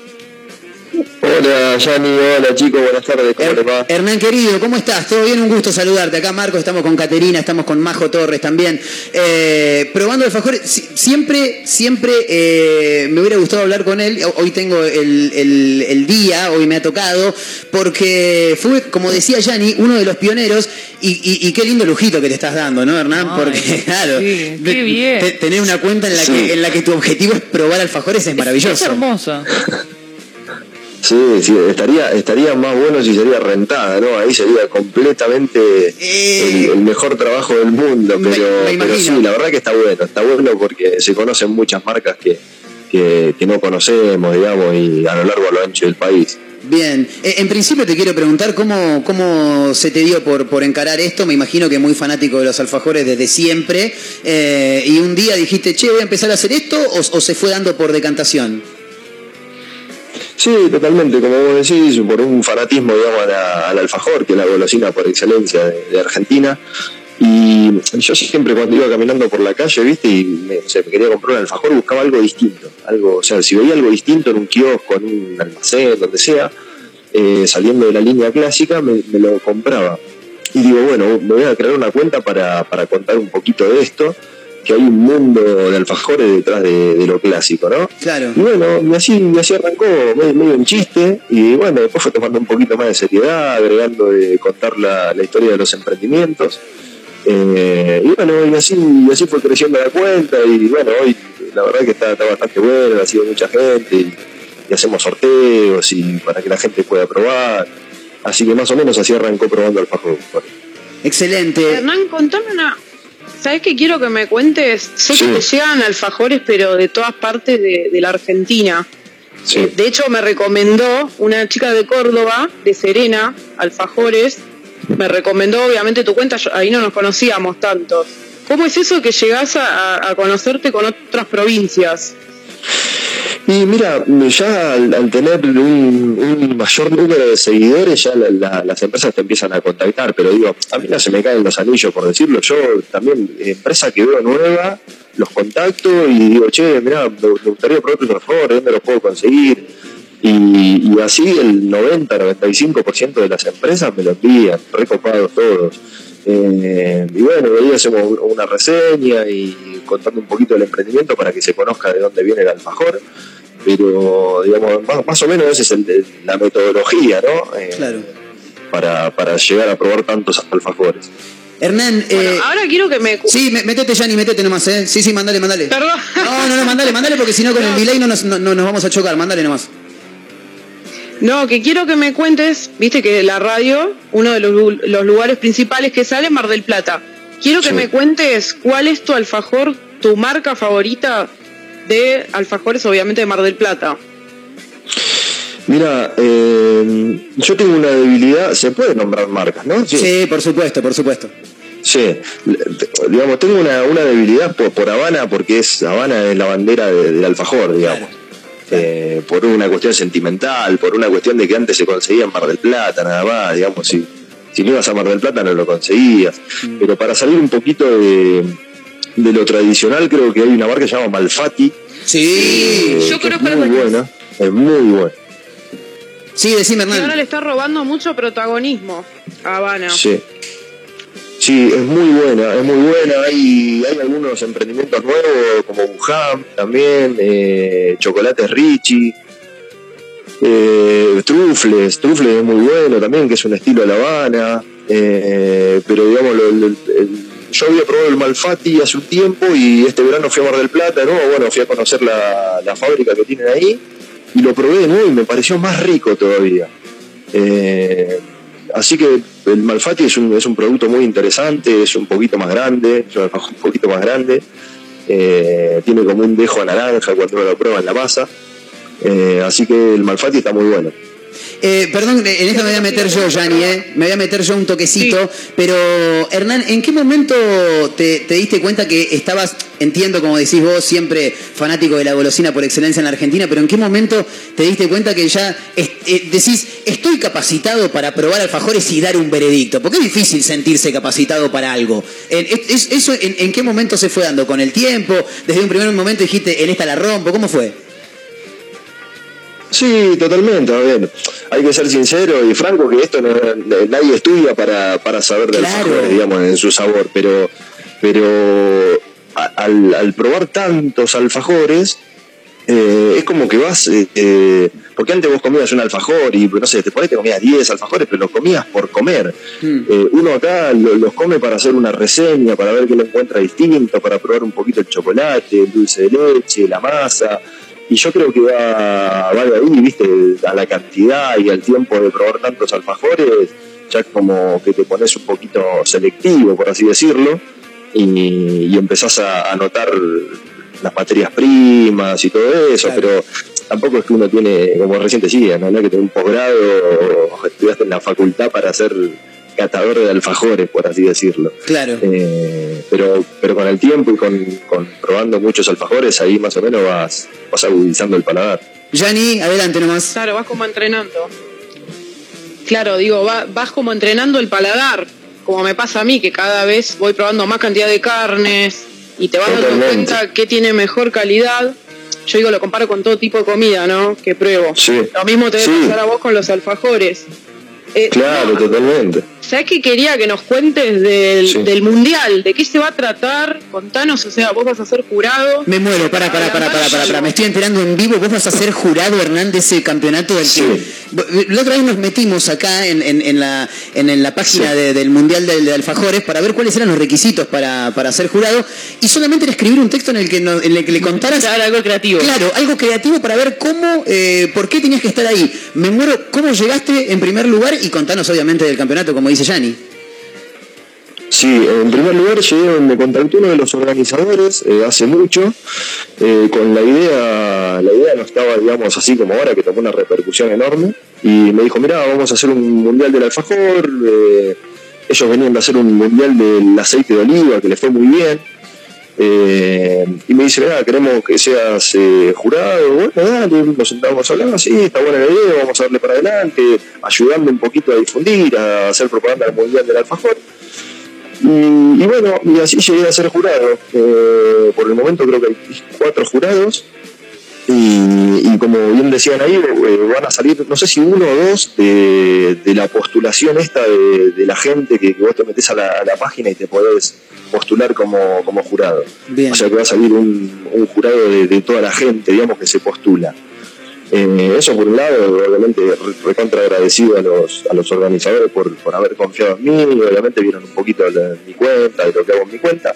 Hola, Yanni, hola chicos, buenas tardes, ¿cómo les va? Hernán querido, ¿cómo estás? ¿Todo bien? Un gusto saludarte. Acá Marco, estamos con Caterina, estamos con Majo Torres también. Eh, probando alfajores, si- siempre, siempre eh, me hubiera gustado hablar con él. Hoy tengo el, el- el día, hoy me ha tocado, porque fue, como decía Yanni, uno de los pioneros. Y, y- y qué lindo lujito que te estás dando, ¿no, Hernán? Ay, porque, claro, sí, qué bien. te- tener una cuenta en la, Sí. que, en la que tu objetivo es probar alfajores es maravilloso. Es hermosa. Sí, sí, estaría, estaría más bueno si sería rentada, ¿no? Ahí sería completamente el, el mejor trabajo del mundo, pero, me pero imagino. sí, la verdad que está bueno, está bueno porque se conocen muchas marcas que, que, que no conocemos, digamos, y a lo largo, a lo ancho del país. Bien, Eh, en principio te quiero preguntar cómo, cómo se te dio por, por encarar esto. Me imagino que muy fanático de los alfajores desde siempre. Eh, y un día dijiste, che, voy a empezar a hacer esto, o, o se fue dando por decantación. Sí, totalmente, como vos decís, por un fanatismo, digamos, al alfajor, que es la golosina por excelencia de, de Argentina. Y yo siempre cuando iba caminando por la calle, viste, y me, o sea, me quería comprar un alfajor, buscaba algo distinto. Algo, o sea, si veía algo distinto en un kiosco, en un almacén, donde sea, eh, saliendo de la línea clásica, me, me lo compraba. Y digo, bueno, me voy a crear una cuenta para, para contar un poquito de esto, que hay un mundo de alfajores detrás de, de lo clásico, ¿no? Claro. Y bueno, y así, y así arrancó medio, medio en chiste y bueno, después fue tomando un poquito más de seriedad, agregando de contar la, la historia de los emprendimientos. Eh, y bueno, y así, y así fue creciendo la cuenta y bueno, hoy la verdad que está, está bastante bueno, ha sido mucha gente y, y hacemos sorteos y para que la gente pueda probar. Así que más o menos así arrancó probando alfajor. Excelente. Hernán, contame una. ¿Sabes qué quiero que me cuentes? Sé que te llegan alfajores, pero de todas partes de, de la Argentina. Sí. De hecho, me recomendó una chica de Córdoba, de Serena, alfajores. Me recomendó, obviamente, tu cuenta. yo- ahí no nos conocíamos tanto. ¿Cómo es eso que llegás a conocerte con otras provincias? Y mira, ya al, tener un, mayor número de seguidores, ya la- la- las empresas te empiezan a contactar, pero digo, a mí no se me caen los anillos, por decirlo, yo también, empresa que veo nueva, los contacto y digo, che, mira, me, gustaría probar tu favor, ¿dónde los puedo conseguir? Y, y así el 90-95% de las empresas me lo envían, recopados todos. Eh, y bueno, ahí hacemos una reseña y contando un poquito del emprendimiento para que se conozca de dónde viene el alfajor. Pero, digamos, más, más o menos esa es el- la metodología, ¿no? Eh, Claro. para, para llegar a probar tantos alfajores. Hernán, eh, ahora quiero que me. Sí, me- metete, Yanni, metete nomás, ¿eh? Sí, sí, mandale, mandale. Perdón. No, no, no, mandale, mandale, porque si no con el delay no nos, no- no nos vamos a chocar. Mandale nomás. No, que quiero que me cuentes, viste que la radio, uno de los, los lugares principales que sale es Mar del Plata. Quiero que me cuentes cuál es tu alfajor, tu marca favorita de alfajores, obviamente de Mar del Plata. Mira, eh, yo tengo una debilidad, se puede nombrar marcas, ¿no? Sí, por supuesto, por supuesto. Sí, digamos, tengo una, una debilidad por, por Habana porque es Habana es la bandera de- del alfajor, digamos. Eh, por una cuestión sentimental, por una cuestión de que antes se conseguía en Mar del Plata, nada más, digamos, si, si no ibas a Mar del Plata no lo conseguías. Pero para salir un poquito de, de lo tradicional, creo que hay una marca que se llama Malfatti. Sí, eh, yo que conozco es muy buena, es muy buena. Sí, decime, Y ahora Hernán. le está robando mucho protagonismo a Habana. Sí. Sí, es muy buena, es muy buena. Hay, hay algunos emprendimientos nuevos como Wuhan también, eh, Chocolates Richie, eh, Trufles, Trufles es muy bueno también, que es un estilo a La Habana. eh, pero digamos, lo- el- yo había probado el Malfatti hace un tiempo y este verano fui a Mar del Plata, ¿no? Bueno, fui a conocer la, fábrica que tienen ahí y lo probé de y me pareció más rico todavía. Eh, así que el Malfatti es un, es un producto muy interesante, es un poquito más grande, un poquito más grande, eh, tiene como un dejo a naranja cuando lo prueba en la masa, eh, así que el Malfatti está muy bueno. Eh, perdón, en esta me voy a meter yo, Yanni, ¿eh? Me voy a meter yo un toquecito. Pero, Hernán, ¿en qué momento te, te diste cuenta que estabas, entiendo como decís vos, siempre fanático de la golosina por excelencia en la Argentina, pero en qué momento te diste cuenta que ya es- eh, decís, estoy capacitado para probar alfajores y dar un veredicto? Porque es difícil sentirse capacitado para algo. En- es- es- ¿Eso en, en qué momento se fue dando? ¿Con el tiempo? ¿Desde un primer momento dijiste, en esta la rompo? ¿Cómo fue? Sí, totalmente. A ver, hay que ser sincero y franco que esto no- nadie estudia para, para saber del Claro. alfajor, digamos, en su sabor, pero, pero al, al probar tantos alfajores, eh, es como que vas, eh, eh, porque antes vos comías un alfajor y no sé, te ahí te comías 10 alfajores, pero lo comías por comer. Eh, uno acá lo- los come para hacer una reseña, para ver qué lo encuentra distinto, para probar un poquito el chocolate, el dulce de leche, la masa. Y yo creo que va, va de ahí, viste, a la cantidad y al tiempo de probar tantos alfajores, ya como que te pones un poquito selectivo, por así decirlo, y, y empezás a, a notar las materias primas y todo eso, pero tampoco es que uno tiene, como recién decía, ¿no? Que tiene un posgrado estudiaste en la facultad para ser catador de alfajores, por así decirlo. Claro. Eh, pero, pero con el tiempo y con, con probando muchos alfajores, ahí más o menos vas, vas agudizando el paladar. Yani, adelante nomás. Claro, vas como entrenando. Claro, digo, va- vas como entrenando el paladar, como me pasa a mí, que cada vez voy probando más cantidad de carnes y te vas dando cuenta qué tiene mejor calidad. Yo digo, lo comparo con todo tipo de comida, ¿no? Que pruebo. Sí. Lo mismo te debe Sí. pasar a vos con los alfajores. Eh, Claro, totalmente. ¿Sabes qué quería que nos cuentes del, Sí. del mundial? ¿De qué se va a tratar? Contanos, o sea, vos vas a ser jurado. Me muero, para, para, para, para, para, Me estoy enterando en vivo. Vos vas a ser jurado, Hernán, de ese campeonato del que. La otra vez nos metimos acá en, en- en la, en, en la página de- del Mundial de, de Alfajores para ver cuáles eran los requisitos para, para ser jurado. Y solamente era escribir un texto en el que, no- en el que le contaras. algo creativo. Claro, algo creativo para ver cómo, eh, por qué tenías que estar ahí. Me muero, ¿cómo llegaste en primer lugar? Y contanos, obviamente, del campeonato, como dice Yani. Sí, en primer lugar llegué, me contactó uno de los organizadores eh, hace mucho, eh, con la idea, la idea no estaba, digamos, así como ahora, que tomó una repercusión enorme, y me dijo, mira, vamos a hacer un mundial del alfajor, eh, ellos venían de hacer un mundial del aceite de oliva, que les fue muy bien, eh, y me dice, mira, queremos que seas eh, jurado, bueno, dale, nos sentamos a hablar, sí, está buena la idea, vamos a darle para adelante, ayudando un poquito a difundir, a hacer propaganda del mundial del alfajor. Y, y bueno, y así llegué a ser jurado. Eh, por el momento creo que hay cuatro jurados. Y, y como bien decían ahí, eh, van a salir, no sé si uno o dos, de, de la postulación esta de, de la gente que, que vos te metés a la, a la página y te podés postular como, como jurado. Bien. O sea que va a salir un, un jurado de, de toda la gente, digamos, que se postula. Eh, eso por un lado, obviamente re- recontra agradecido a los, a los organizadores por, por haber confiado en mí, obviamente vieron un poquito de mi cuenta, de lo que hago en mi cuenta.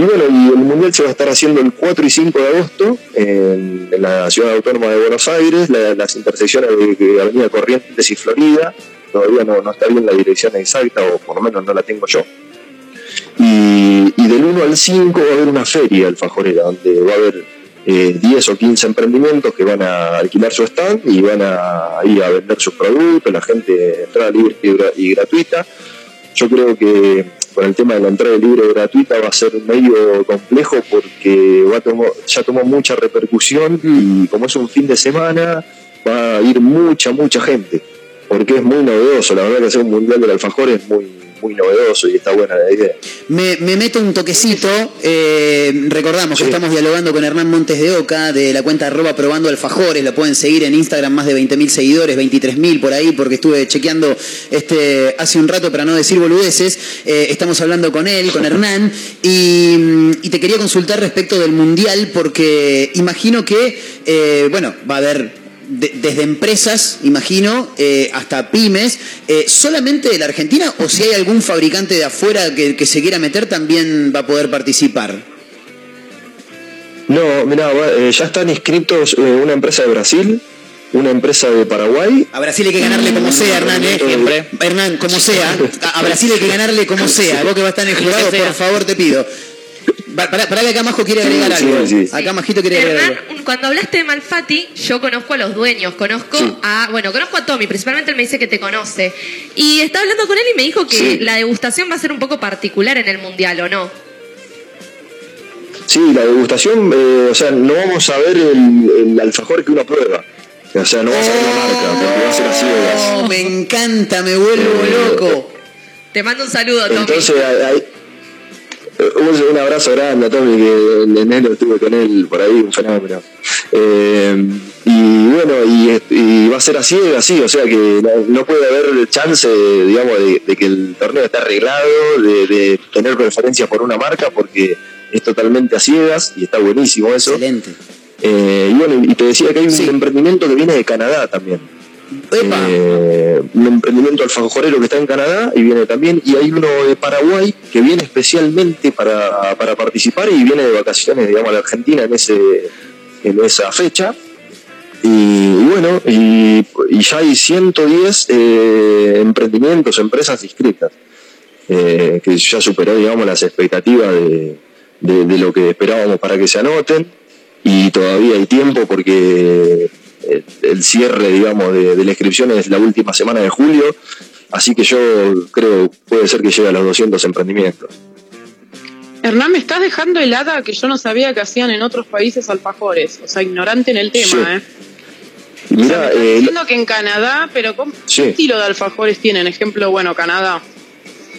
Y bueno, y el Mundial se va a estar haciendo el 4 y 5 de agosto en, la ciudad autónoma de Buenos Aires, la- las intersecciones de, Avenida Corrientes y Florida, todavía no, no está bien la dirección exacta, o por lo menos no la tengo yo. Y, del 1 al 5 va a haber una feria alfajorera, donde va a haber eh, 10 o 15 emprendimientos que van a alquilar su stand y van a ir a vender sus productos, la gente entrada libre y gratuita. Yo creo que con el tema de la entrada libre gratuita va a ser medio complejo porque va a tomo- ya tomó mucha repercusión y como es un fin de semana va a ir mucha, mucha gente porque es muy novedoso. La verdad que hacer un mundial del alfajor es muy, muy novedoso y está buena la idea. Me, me meto un toquecito. eh, recordamos que estamos dialogando con Hernán Montes de Oca de la cuenta arroba probando alfajores. La pueden seguir en Instagram, más de 20.000 seguidores, 23.000 por ahí, porque estuve chequeando este hace un rato para no decir boludeces. Eh, estamos hablando con él, con Hernán, y, y te quería consultar respecto del mundial, porque imagino que, eh, bueno, va a haber de- desde empresas, imagino, eh, hasta pymes, eh, solamente de la Argentina o si hay algún fabricante de afuera que, que se quiera meter también va a poder participar. No, mira, ya están inscritos eh, una empresa de Brasil, una empresa de Paraguay. A Brasil hay que ganarle como sea, Hernán, ¿eh? Siempre. Hernán, como sea. A a Brasil hay que ganarle como sea. Vos que vas a estar en el jurado, por favor, te pido. Pa- Pará, pará que acá Majo quiere agregar Sí, algo. sí, sí. Acá Majito quiere agregar algo. Cuando hablaste de Malfatti, yo conozco a los dueños, conozco a, bueno, conozco a Tommy, principalmente él me dice que te conoce. Y estaba hablando con él y me dijo que Sí. la degustación va a ser un poco particular en el mundial, ¿o no? Sí, la degustación, eh, o sea, no vamos a ver el, el alfajor que uno prueba. O sea, no vamos a ver la marca, porque va a ser a ciegas. Oh, me encanta, me vuelvo loco. Te mando un saludo, Tommy. Entonces, hay- un, un abrazo grande a Tommy, que en enero estuve con él por ahí, un fenómeno. Eh, y, bueno, y, y va a ser así, así, o sea que no, no puede haber chance, digamos, de, de que el torneo esté arreglado, de, de tener preferencia por una marca, porque es totalmente a ciegas y está buenísimo eso. Excelente. Eh, y bueno, y te decía que hay un emprendimiento que viene de Canadá también. Eh, un emprendimiento alfajorero que está en Canadá y viene también, y hay uno de Paraguay que viene especialmente para, para participar y viene de vacaciones, digamos, a la Argentina en, ese, en esa fecha. Y bueno, y, ya hay 110 eh, emprendimientos, empresas inscritas, eh, que ya superó, digamos, las expectativas de- de lo que esperábamos para que se anoten. Y todavía hay tiempo porque el, el cierre, digamos, de, de la inscripción es la última semana de julio. Así que yo creo puede ser que llegue a los 200 emprendimientos. Hernán, me estás dejando helada que yo no sabía que hacían en otros países alfajores. O sea, ignorante en el tema, Sí. ¿eh? Eh, Entiendo que en Canadá, pero ¿cómo, Sí. ¿qué estilo de alfajores tienen? Ejemplo, bueno, Canadá.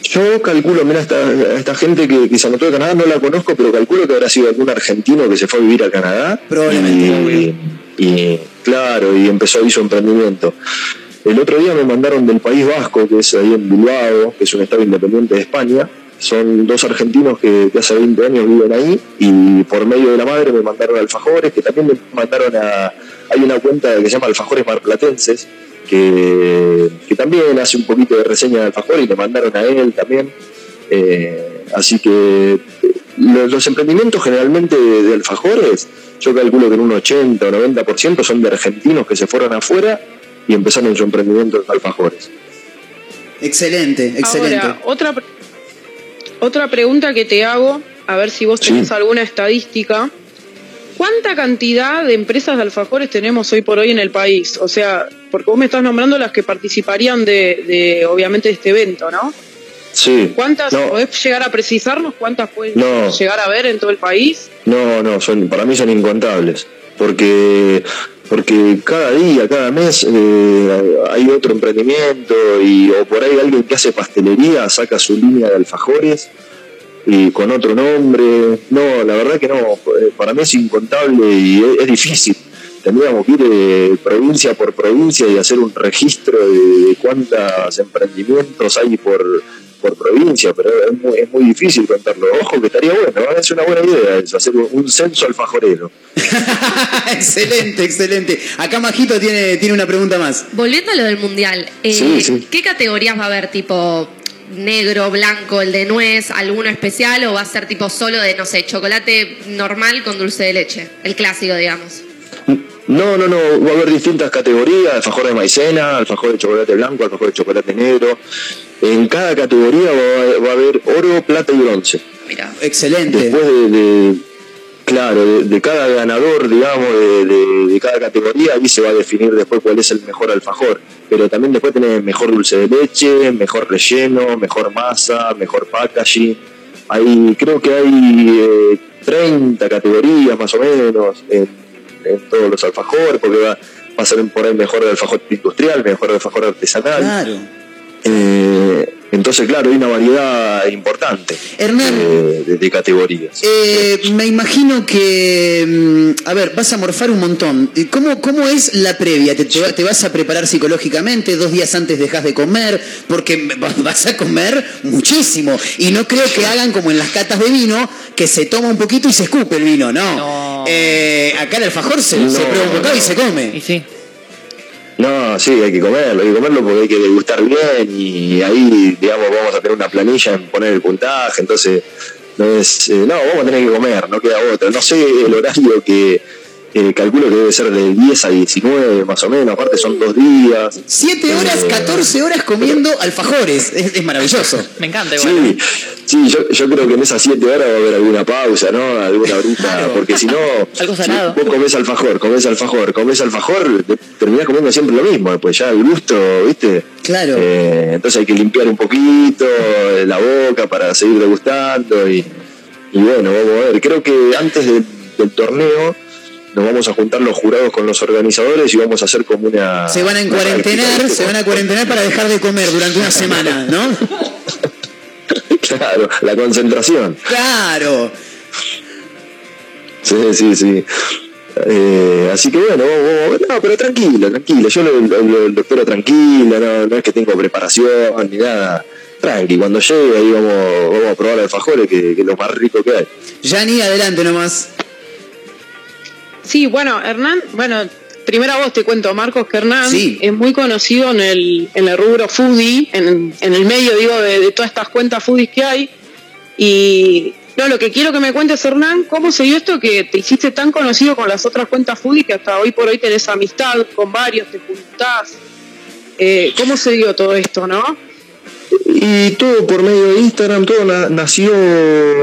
Yo calculo, mira, esta, esta gente que, que se anotó de Canadá no la conozco, pero calculo que habrá sido algún argentino que se fue a vivir a Canadá. Probablemente. Y, y, claro, y empezó ahí su emprendimiento. El otro día me mandaron del País Vasco, que es ahí en Bilbao, que es un estado independiente de España. Son dos argentinos que, hace 20 años viven ahí y por medio de la madre me mandaron alfajores, que también me mandaron a... Hay una cuenta que se llama Alfajores Marplatenses, que, que también hace un poquito de reseña de alfajores y me mandaron a él también. Eh, así que los, los emprendimientos generalmente de, de alfajores, yo calculo que en un 80 o 90% son de argentinos que se fueron afuera y empezaron su emprendimiento de alfajores. Excelente, excelente. Ahora, otra, otra pregunta que te hago, a ver si vos tenés alguna estadística. ¿Cuánta cantidad de empresas de alfajores tenemos hoy por hoy en el país? O sea, porque vos me estás nombrando las que participarían de, de, obviamente, de este evento, ¿no? Sí. ¿Cuántas, No. podés llegar a precisarnos cuántas pueden No. llegar a ver en todo el país? No, no, son, para mí son incontables. Porque, porque cada día, cada mes eh, hay otro emprendimiento y o por ahí alguien que hace pastelería saca su línea de alfajores y con otro nombre. No, la verdad que no, eh, para mí es incontable y es, es difícil. Tendríamos que ir eh, provincia por provincia y hacer un registro de, de cuántos emprendimientos hay por, por provincia, pero es muy, es muy difícil contarlo. Ojo que estaría bueno, ¿no? es una buena idea eso, hacer un, un censo alfajorero. excelente, excelente. Acá Majito tiene, tiene una pregunta más. Volviendo a lo del mundial, eh, Sí, sí. ¿qué categorías va a haber? Tipo negro, blanco, el de nuez, alguno especial o va a ser tipo solo de, no sé, chocolate normal con dulce de leche? El clásico, digamos. No, no, no, va a haber distintas categorías, alfajor de maicena, alfajor de chocolate blanco, alfajor de chocolate negro. En cada categoría va, a- va a haber oro, plata y bronce. Excelente. Después de, de- claro, de, de cada ganador, digamos, de, de- de cada categoría, ahí se va a definir después cuál es el mejor alfajor. Pero también después tenés mejor dulce de leche, mejor relleno, mejor masa, mejor packaging. Ahí creo que hay eh, 30 categorías más o menos en, en todos los alfajores, porque va, a ser por ahí mejor alfajor industrial, mejor alfajor artesanal. Claro. Eh, entonces, claro, hay una variedad importante Hernán. eh, de, de categorías. Eh, me imagino que, mm, a ver, vas a morfar un montón. Eh, ¿Cómo, cómo es la previa? ¿Te, te va- te vas a preparar psicológicamente? ¿Dos días antes dejas de comer? Porque va- vas a comer muchísimo. Y no creo que hagan como en las catas de vino, que se toma un poquito y se escupe el vino. No. Eh, acá el alfajor se, se No. prueba un bocado y se come. Y sí. No, sí, hay que comerlo, hay que comerlo porque hay que degustar bien y ahí, digamos, vamos a tener una planilla en poner el puntaje, entonces no es, eh, no, vamos a tener que comer, no queda otra. No sé el horario que eh, calculo que debe ser de 10 a 19 más o menos, aparte son dos días. Siete horas, Eh, 14 horas comiendo alfajores. Es, es maravilloso. Me encanta igual. Sí, sí yo, yo creo que en esas 7 horas va a haber alguna pausa, ¿no? Alguna horita, porque si no, si vos comés alfajor, comés alfajor, comés alfajor, te- terminás comiendo siempre lo mismo, después ya el gusto, ¿viste? Claro. Eh, entonces hay que limpiar un poquito eh, la boca para seguir degustando y, y bueno, vamos a ver. Creo que antes del- del torneo nos vamos a juntar los jurados con los organizadores y vamos a hacer como una... Se van a práctica, se van a cuarentenar para dejar de comer durante una semana, ¿no? Claro, la concentración. Claro. Sí, sí, sí. Eh, así que bueno, no, pero tranquilo, tranquilo. Yo lo, lo- lo- lo espero tranquilo, no, no es que tengo preparación ni nada. Tranqui, cuando llegue ahí vamos, vamos a probar alfajores, que, que es lo más rico que hay. Yani, adelante nomás. Sí, bueno, Hernán, bueno, primero a vos te cuento, Marcos, que Hernán Sí. es muy conocido en el, en el rubro foodie, en, en el medio, digo, de, de todas estas cuentas foodies que hay. Y no, lo que quiero que me cuentes, Hernán, ¿cómo se dio esto que te hiciste tan conocido con las otras cuentas foodies que hasta hoy por hoy tenés amistad con varios, te juntás? Eh, ¿Cómo se dio todo esto, no? Y todo por medio de Instagram, todo na- nació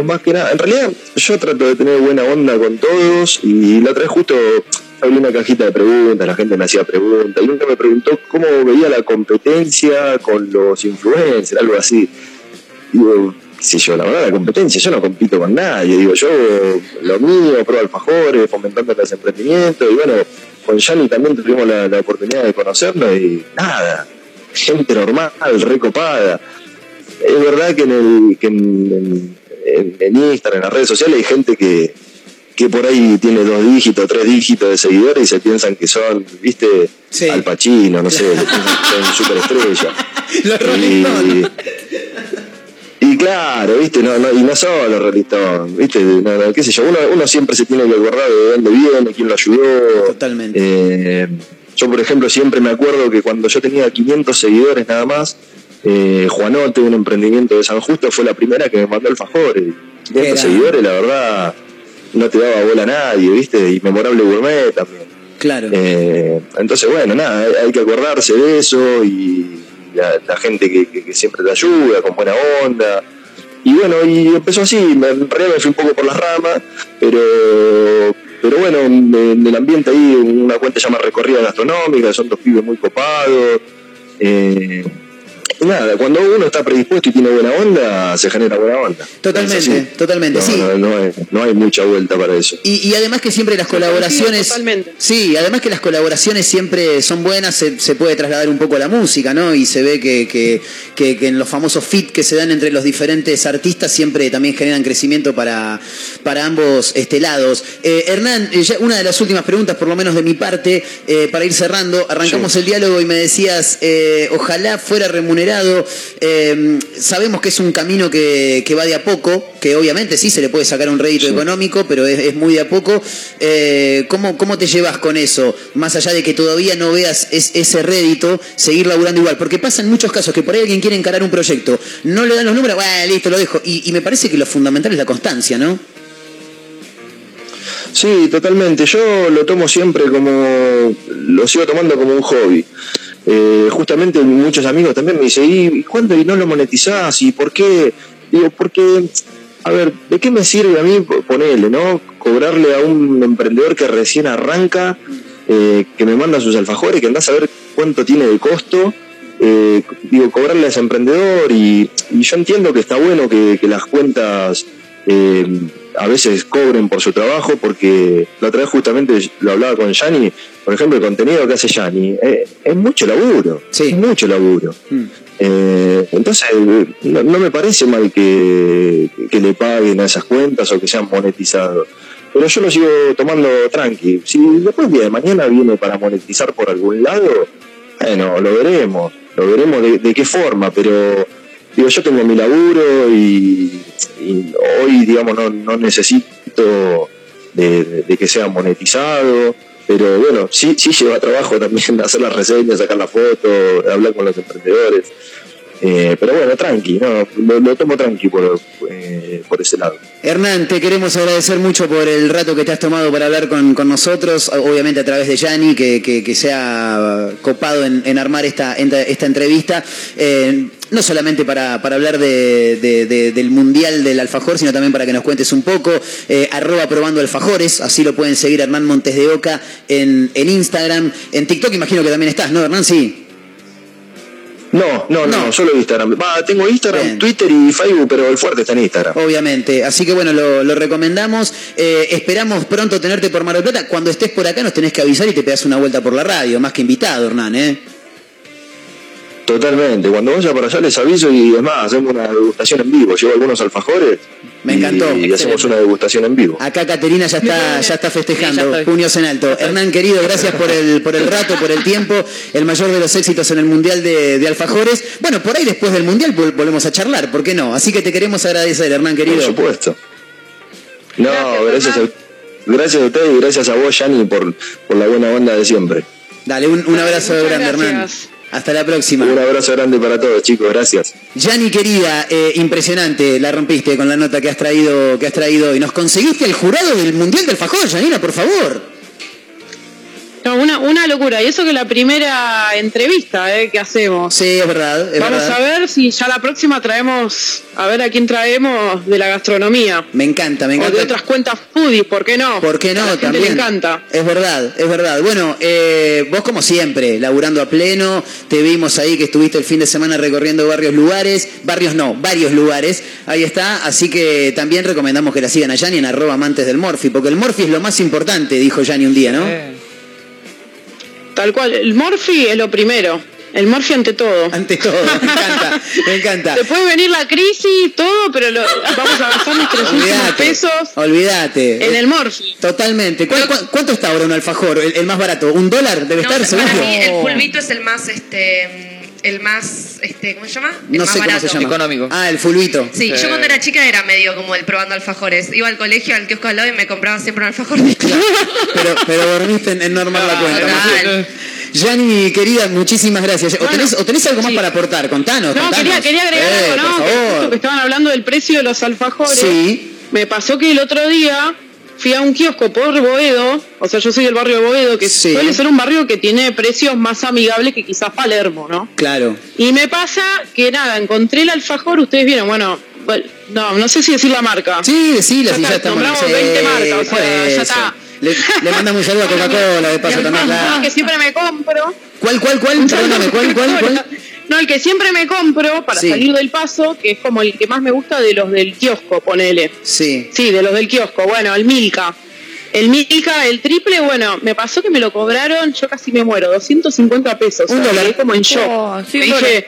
más que nada. En realidad, yo trato de tener buena onda con todos y la otra vez justo abrí una cajita de preguntas, la gente me hacía preguntas y uno me preguntó cómo veía la competencia con los influencers, algo así. Digo, sé yo, la verdad, la competencia, yo no compito con nadie. Digo, yo lo mío, pruebo alfajores, fomentando los emprendimientos y bueno, con Yanni también tuvimos la, oportunidad de conocernos y nada, gente normal, recopada. Es verdad que en, el, que en Instagram, en las redes sociales, hay gente que, que por ahí tiene dos dígitos, tres dígitos de seguidores y se piensan que son, viste, Al Pacino, no sé, que son superestrellas. y, y claro, viste, no, no, y no solo Rolling viste, no, no, qué sé yo, uno, uno siempre se tiene que acordar de dónde viene, quién lo ayudó. Totalmente. yo, por ejemplo, siempre me acuerdo que cuando yo tenía 500 seguidores nada más, eh, Juanote, un emprendimiento de San Justo, fue la primera que me mandó alfajores. 500 Era. seguidores, la verdad, no te daba bola a nadie, viste, y memorable gourmet también. Claro. Eh, entonces, bueno, nada, hay, que acordarse de eso y la, la gente que, que- que siempre te ayuda, con buena onda. Y bueno, y empezó así, me- en realidad me fui un poco por las ramas, pero pero bueno, en, el ambiente ahí, una cuenta se llama Recorrida Gastronómica, son dos pibes muy copados. eh, nada, cuando uno está predispuesto y tiene buena onda, se genera buena onda. Totalmente, totalmente, No, sí. No, no hay, no hay mucha vuelta para eso. Y, y además que siempre las colaboraciones. Sí, además que las colaboraciones siempre son buenas, se, se puede trasladar un poco a la música, ¿no? Y se ve que, que, que- que en los famosos fit que se dan entre los diferentes artistas siempre también generan crecimiento para, para ambos este, lados. Eh, Hernán, eh, ya una de las últimas preguntas, por lo menos de mi parte, eh, para ir cerrando. Arrancamos el diálogo y me decías, eh, ojalá fuera remunerado. Eh, sabemos que es un camino que, que va de a poco, que obviamente sí se le puede sacar un rédito económico, pero es, es muy de a poco. Eh, ¿cómo, ¿Cómo te llevas con eso? Más allá de que todavía no veas es- ese rédito, seguir laburando igual. Porque pasa en muchos casos que por ahí alguien quiere encarar un proyecto, no le dan los números, bueno, listo, lo dejo. Y, y me parece que lo fundamental es la constancia, ¿no? Sí, totalmente. Yo lo tomo siempre como, lo sigo tomando como un hobby. Eh, justamente muchos amigos también me dicen, ¿y cuándo y no lo monetizás? ¿Y por qué? Digo, porque, a ver, ¿de qué me sirve a mí ponerle, no? Cobrarle a un emprendedor que recién arranca, eh, que me manda sus alfajores, que andás a ver cuánto tiene de costo. eh, digo, cobrarle a ese emprendedor y, yo entiendo que está bueno que las cuentas eh, a veces cobren por su trabajo, porque la otra vez justamente lo hablaba con Yanni, por ejemplo, el contenido que hace Yanni, eh, es mucho laburo, es mucho laburo. Eh, entonces, no, no me parece mal que, que le paguen a esas cuentas o que sean monetizados. Pero yo lo sigo tomando tranqui. Si después el día de mañana viene para monetizar por algún lado, bueno, lo veremos. Lo veremos de, de qué forma, pero digo, yo tengo mi laburo y, hoy, digamos, no, no necesito de que sea monetizado. Pero bueno, sí, sí lleva trabajo también hacer las reseñas, sacar la foto, hablar con los emprendedores. Eh, pero bueno, tranqui, no, lo, tomo tranqui por, eh, por ese lado. Hernán, te queremos agradecer mucho por el rato que te has tomado para hablar con, con nosotros, obviamente a través de Yanni, que, que, se ha copado en, en armar esta, esta, entrevista, eh, no solamente para, para hablar de- del Mundial del Alfajor, sino también para que nos cuentes un poco, eh, arroba probando alfajores, así lo pueden seguir Hernán Montes de Oca en, en Instagram, en TikTok imagino que también estás, ¿no, Hernán? Sí. No, no, no, solo Instagram. Va, tengo Instagram, Twitter y Facebook, pero el fuerte está en Instagram. Obviamente, así que bueno, lo, lo recomendamos. Eh, esperamos pronto tenerte por Mar del Plata. Cuando estés por acá nos tenés que avisar y te pegas una vuelta por la radio, más que invitado, Hernán, ¿eh? Totalmente. Cuando vaya para allá les aviso y es más, hacemos una degustación en vivo. Llevo algunos alfajores Me encantó. Y, hacemos una degustación en vivo. Acá Caterina ya está, ya está festejando, puños en alto. Hernán, querido, gracias por el, por el rato, por el tiempo, el mayor de los éxitos en el Mundial de, de Alfajores. Bueno, por ahí después del Mundial vol- volvemos a charlar, ¿por qué no? Así que te queremos agradecer, Hernán, querido. Por supuesto. No, gracias a, gracias a usted y gracias a vos, Yanni, por, por la buena onda de siempre. Dale, un, un abrazo muchas grande, Hernán. Hasta la próxima. Un abrazo grande para todos, chicos, gracias. Yani querida, eh, impresionante, la rompiste con la nota que has traído, que has traído y nos conseguiste el jurado del Mundial del Alfajor, Yanina, por favor. No, una, una locura. Y eso que la primera entrevista eh, que hacemos. Sí, es verdad. es Vamos verdad. a ver si ya la próxima traemos, a ver a quién traemos de la gastronomía. Me encanta, me O de encanta. otras cuentas foodies, ¿por qué no? ¿Por qué A no? la gente También. le encanta. Es verdad, es verdad. Bueno, eh, vos como siempre, laburando a pleno, te vimos ahí que estuviste el fin de semana recorriendo varios lugares, barrios no, varios lugares, ahí está, así que también recomendamos que la sigan a Yani en arroba amantes del Morphy, porque el Morphy es lo más importante, dijo Yani un día, ¿no? Tal cual. El Morphy es lo primero. El Morphy ante todo. Ante todo, me encanta, me encanta. Te puede venir la crisis, todo, pero lo- vamos a mis 300 Olvídate, pesos olvídate. en el Morphy. Totalmente. ¿Cuál- cuál- ¿Cuánto está ahora un alfajor? El, el más barato. ¿Un dólar debe No, estar para mí el fulbito es el más, este, el más, este, ¿cómo se llama? El No más sé cómo barato. se llama. Ah, el fulbito. Sí, yo cuando era chica era medio como el probando alfajores. Iba al colegio, al kiosco al lado y me compraba siempre un alfajor. Pero, pero dormiste en, en no armar la cuenta. Total. Yani, querida, muchísimas gracias. ¿O, tenés, o tenés algo más para aportar? Contanos. No, contanos. quería, quería agregar Eh, algo, ¿no? Por Que justo favor. que estaban hablando del precio de los alfajores. Sí. Me pasó que el otro día fui a un kiosco por Boedo, o sea, yo soy del barrio de Boedo, que Sí. suele ser un barrio que tiene precios más amigables que quizás Palermo, ¿no? Claro. Y me pasa que nada, encontré el alfajor, ustedes vieron, bueno, no, no sé si decir la marca. Sí, decila, si está, ya estamos. Nombramos sí, 20 marcas, o sea, ya está. Le, le mandamos un saludo a Coca-Cola, de paso también. Que siempre me compro. ¿Cuál, cuál, cuál? Perdóname, ¿cuál, cuál, cuál? No, el que siempre me compro para Sí. salir del paso, que es como el que más me gusta de los del kiosco, ponele. Sí. Sí, de los del kiosco. Bueno, el Milka. El Milka, el triple, bueno, me pasó que me lo cobraron, yo casi me muero, 250 pesos. Un dólar. como en shock. Oh, sí, dije,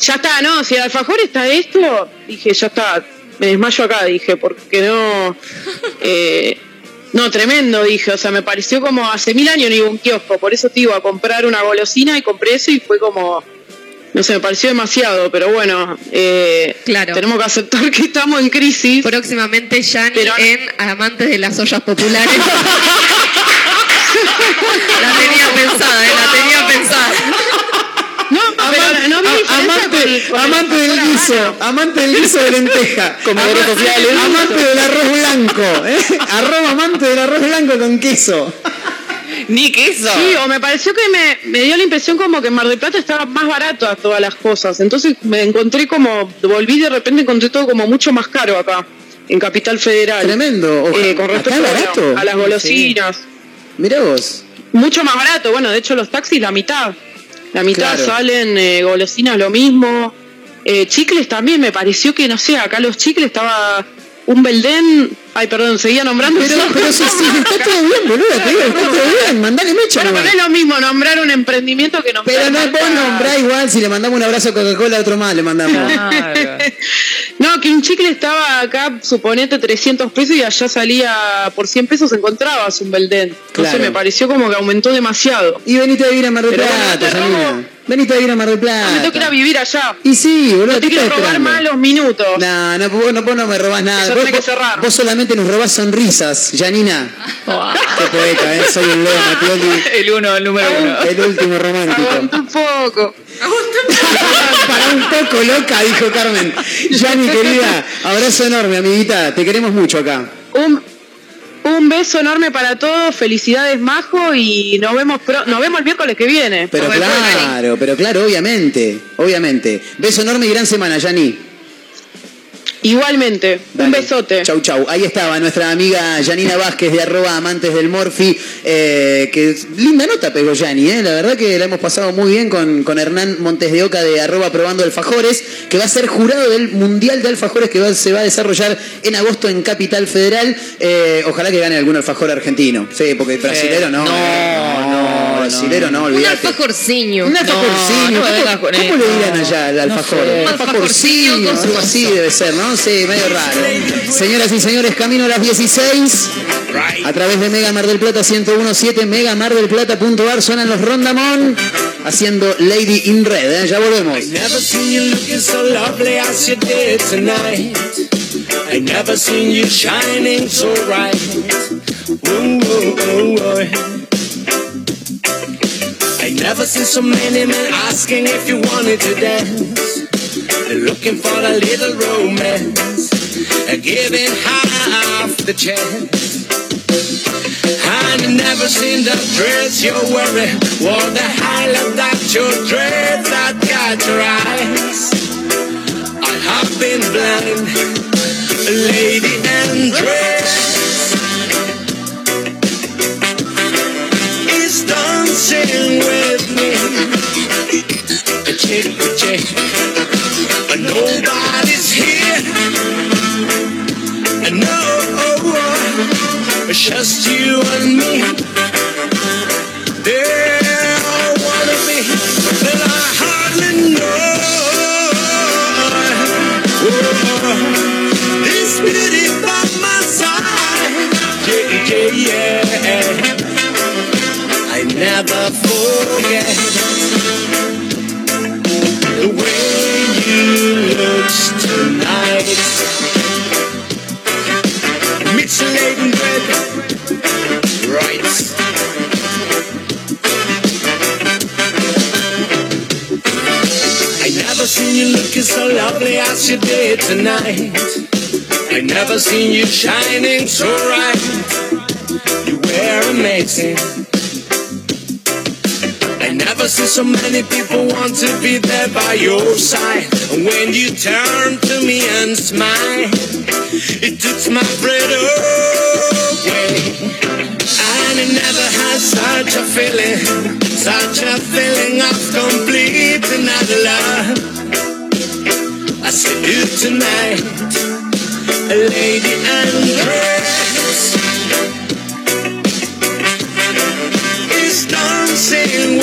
ya está, no, si el alfajor está esto, dije, ya está, me desmayo acá, dije, porque no... eh, no, tremendo, dije, o sea, me pareció como hace mil años no iba a un kiosco, por eso te iba a comprar una golosina y compré eso y fue como, no sé, me pareció demasiado, pero bueno, eh, Claro. tenemos que aceptar que estamos en crisis. Próximamente Yani Pero- en Amantes de las Ollas Populares. la tenía pensada, eh, la tenía pensada. No, pero no me A- diferencia amante, con el- con el amante del guiso, amante del guiso de lenteja, Comedores Amante- sociales. amante del arroz blanco, ¿eh? arroba amante del arroz blanco con queso. Ni queso. Sí, o me pareció que me, me dio la impresión como que en Mar del Plata estaba más barato a todas las cosas. Entonces me encontré como, volví de repente encontré todo como mucho más caro acá, en Capital Federal. Tremendo. Ojalá- Eh, con ¿Acá respecto barato? a las golosinas. Mirá vos. Mucho más barato. Bueno, de hecho los taxis la mitad. La mitad Claro. salen eh, golosinas lo mismo. Eh, chicles también me pareció que, no sé, acá los chicles estaba un Belden. Ay, perdón, seguía nombrando. Pero, pero si, si está todo bien, boludo, te digo, está todo bien, mandale mecha Bueno, nomás. pero es lo mismo nombrar un emprendimiento que nombrar. Pero no vos nombrá igual, si le mandamos un abrazo a Coca-Cola, otro más le mandamos. No, que un chicle estaba acá, suponete 300 pesos y allá salía por 100 pesos encontrabas un Belden. No Claro. sé, me pareció como que aumentó demasiado. Y venite a vivir a Mar del Plata. Venite a vivir a Mar del Plata. me tengo que ir a vivir allá. Y sí, boludo, No te ¿qué quiero robar esperando? más los minutos. No, no, vos no, vos no me robás nada. Eso Vos, que cerrar. vos solamente nos robás sonrisas, Janina. Qué poeta, ¿eh? Soy el Leo Matioli, El uno, el número uno. el último romántico. Aguanta un poco. Para un poco loca, dijo Carmen. Yani, querida, abrazo enorme, amiguita. Te queremos mucho acá. Un, un beso enorme para todos, felicidades Majo y nos vemos pro- nos vemos el miércoles que viene. Pero claro, pero claro, obviamente. Obviamente. Beso enorme y gran semana, Yani. Igualmente, Dale. un besote. Chau, chau. Ahí estaba nuestra amiga Janina Vázquez de arroba amantes del Morfi. eh, que linda nota pegó Yani, eh. La verdad que la hemos pasado muy bien con, con Hernán Montes de Oca de arroba probando alfajores, que va a ser jurado del Mundial de Alfajores que va- se va a desarrollar en agosto en Capital Federal. Eh, ojalá que gane algún alfajor argentino. Sí, porque brasilero no. No, eh. no, brasilero, no, Un olvídate. alfajorciño. Un alfajorciño. no me ¿Cómo, le dirán allá al No alfajor? sé. Un alfajorciño, algo así debe ser, ¿no? Sí, medio raro. Señoras y señores, camino a las 16. A través de Mega Mar del Plata 1017, megamardelplata.ar, suenan los Rondamón haciendo Lady in Red. ¿eh? Ya volvemos. Never seen you looking so lovely as you did tonight. I never seen you shining so bright. Ooh, ooh, ooh, I never seen so many men asking if you wanted to dance. They're looking for a little romance, giving half the chance. You never seen the dress you're wearing, or the highlight that your dress that got your eyes. I have been blind, lady and dress. Dancing with me, chick, chick, but nobody's here. And No, it's just you and me. There never seen you looking so lovely as you did tonight. I never seen you shining so bright. You were amazing. I never seen so many people want to be there by your side. And when you turn to me and smile, it took my breath away. And I never had such a feeling, such a feeling of complete another love. I see you tonight, lady undressed.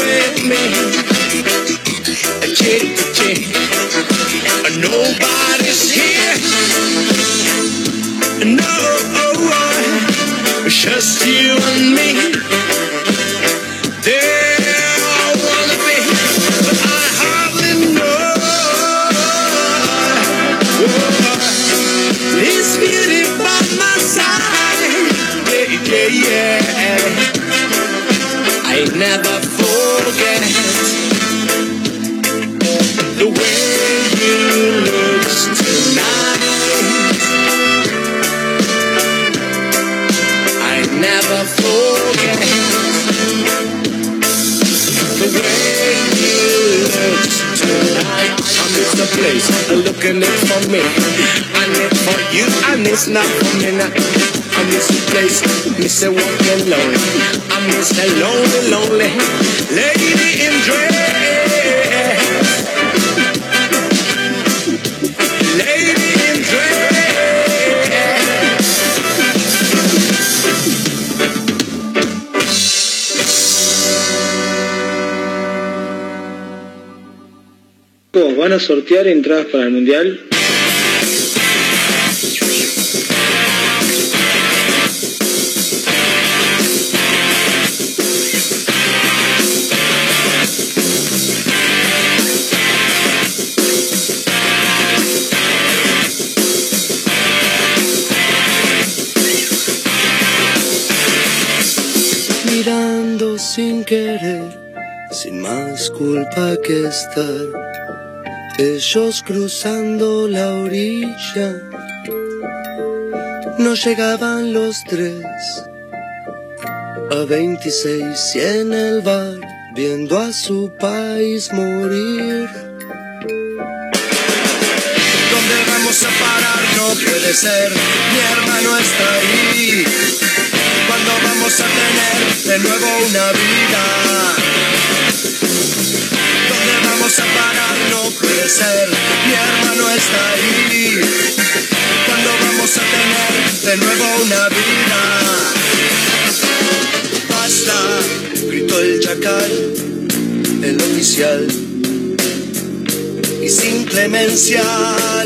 With me. Chick to chick, nobody's here. No, just you looking it for me. I need for you, and it's not for me now. I miss the place, miss the walking lonely. I miss the lonely, lonely lady in dress. Sortear entradas para el mundial? mirando sin querer, sin más culpa que estar. Ellos cruzando la orilla, no llegaban los tres. A 26 y en el bar, viendo a su país morir. ¿Dónde vamos a parar? No puede ser, mi hermano está ahí. ¿Cuándo vamos a tener de nuevo una vida? ¿Dónde vamos a parar? No puede mi hermano está ahí. ¿Cuándo vamos a tener de nuevo una vida? Basta, gritó el chacal, el oficial. Y sin clemencia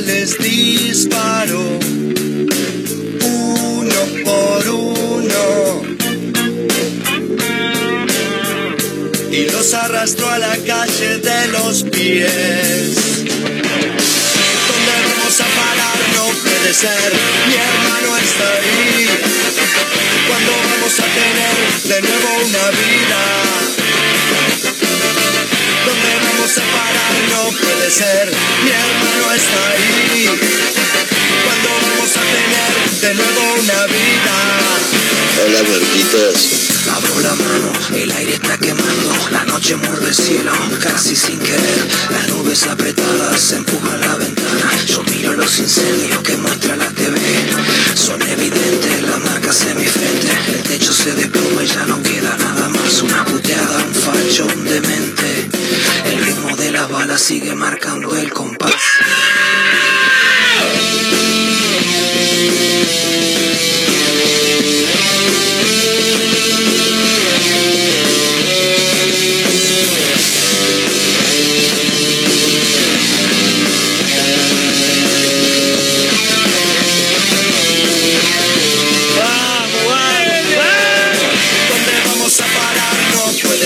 les disparó, uno por uno. Arrastró a la calle de los pies. ¿Dónde vamos a parar? No puede ser, mi hermano está ahí. ¿Cuándo vamos a tener de nuevo una vida? ¿Dónde vamos a parar? No puede ser, mi hermano está ahí. ¿Cuándo vamos a tener de nuevo una vida? Hola, muertitos. Abro la mano, el aire está quemando, la noche muerde el cielo, casi sin querer, las nubes apretadas empujan la ventana, yo miro los incendios que muestra la TV, son evidentes las marcas en mi frente, el techo se desploma y ya no queda nada más, una puteada, un facho, un demente, el ritmo de las balas sigue marcando el compás.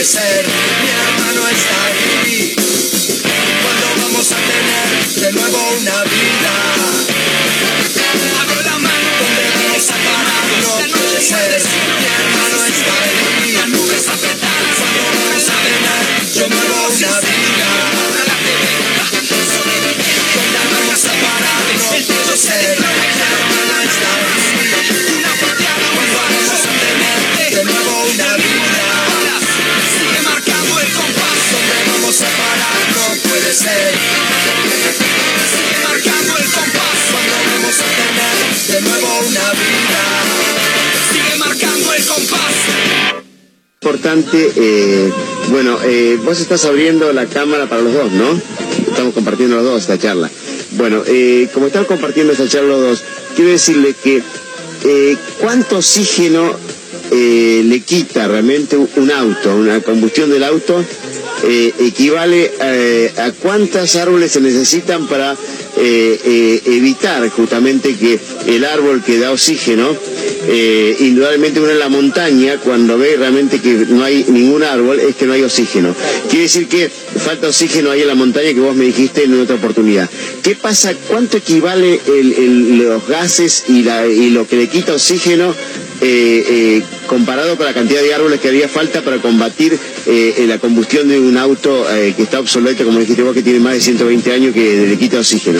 Ser, mi hermano está ahí. ¿Cuándo vamos a tener de nuevo una vida? Abro la mano. ¿Dónde vamos a parar? No puede ser, mi hermano está ahí. Las nubes apretadas. ¿Cuándo vamos a tener de nuevo una vida? ¿Dónde vamos a parar? No puede ser, mi hermano está ahí. Sigue marcando el compás. ¿Cuándo vamos a tener de nuevo una vida? Sigue marcando el compás. Importante, eh, bueno, eh, vos estás abriendo la cámara para los dos, ¿no? Estamos compartiendo los dos esta charla. Bueno, eh, como estamos compartiendo esta charla los dos, quiero decirle que eh, cuánto oxígeno eh, le quita realmente un auto, una combustión del auto, eh, equivale eh, a cuántos árboles se necesitan para eh, evitar justamente que el árbol que da oxígeno, indudablemente uno en la montaña, cuando ve realmente que no hay ningún árbol, es que no hay oxígeno. Quiere decir que falta oxígeno ahí en la montaña que vos me dijiste en otra oportunidad. ¿Qué pasa? ¿Cuánto equivale los gases y lo que le quita oxígeno eh, eh, comparado con la cantidad de árboles que haría falta para combatir eh, la combustión de un auto eh, que está obsoleto, como dijiste vos, que tiene más de 120 años, que le quita oxígeno?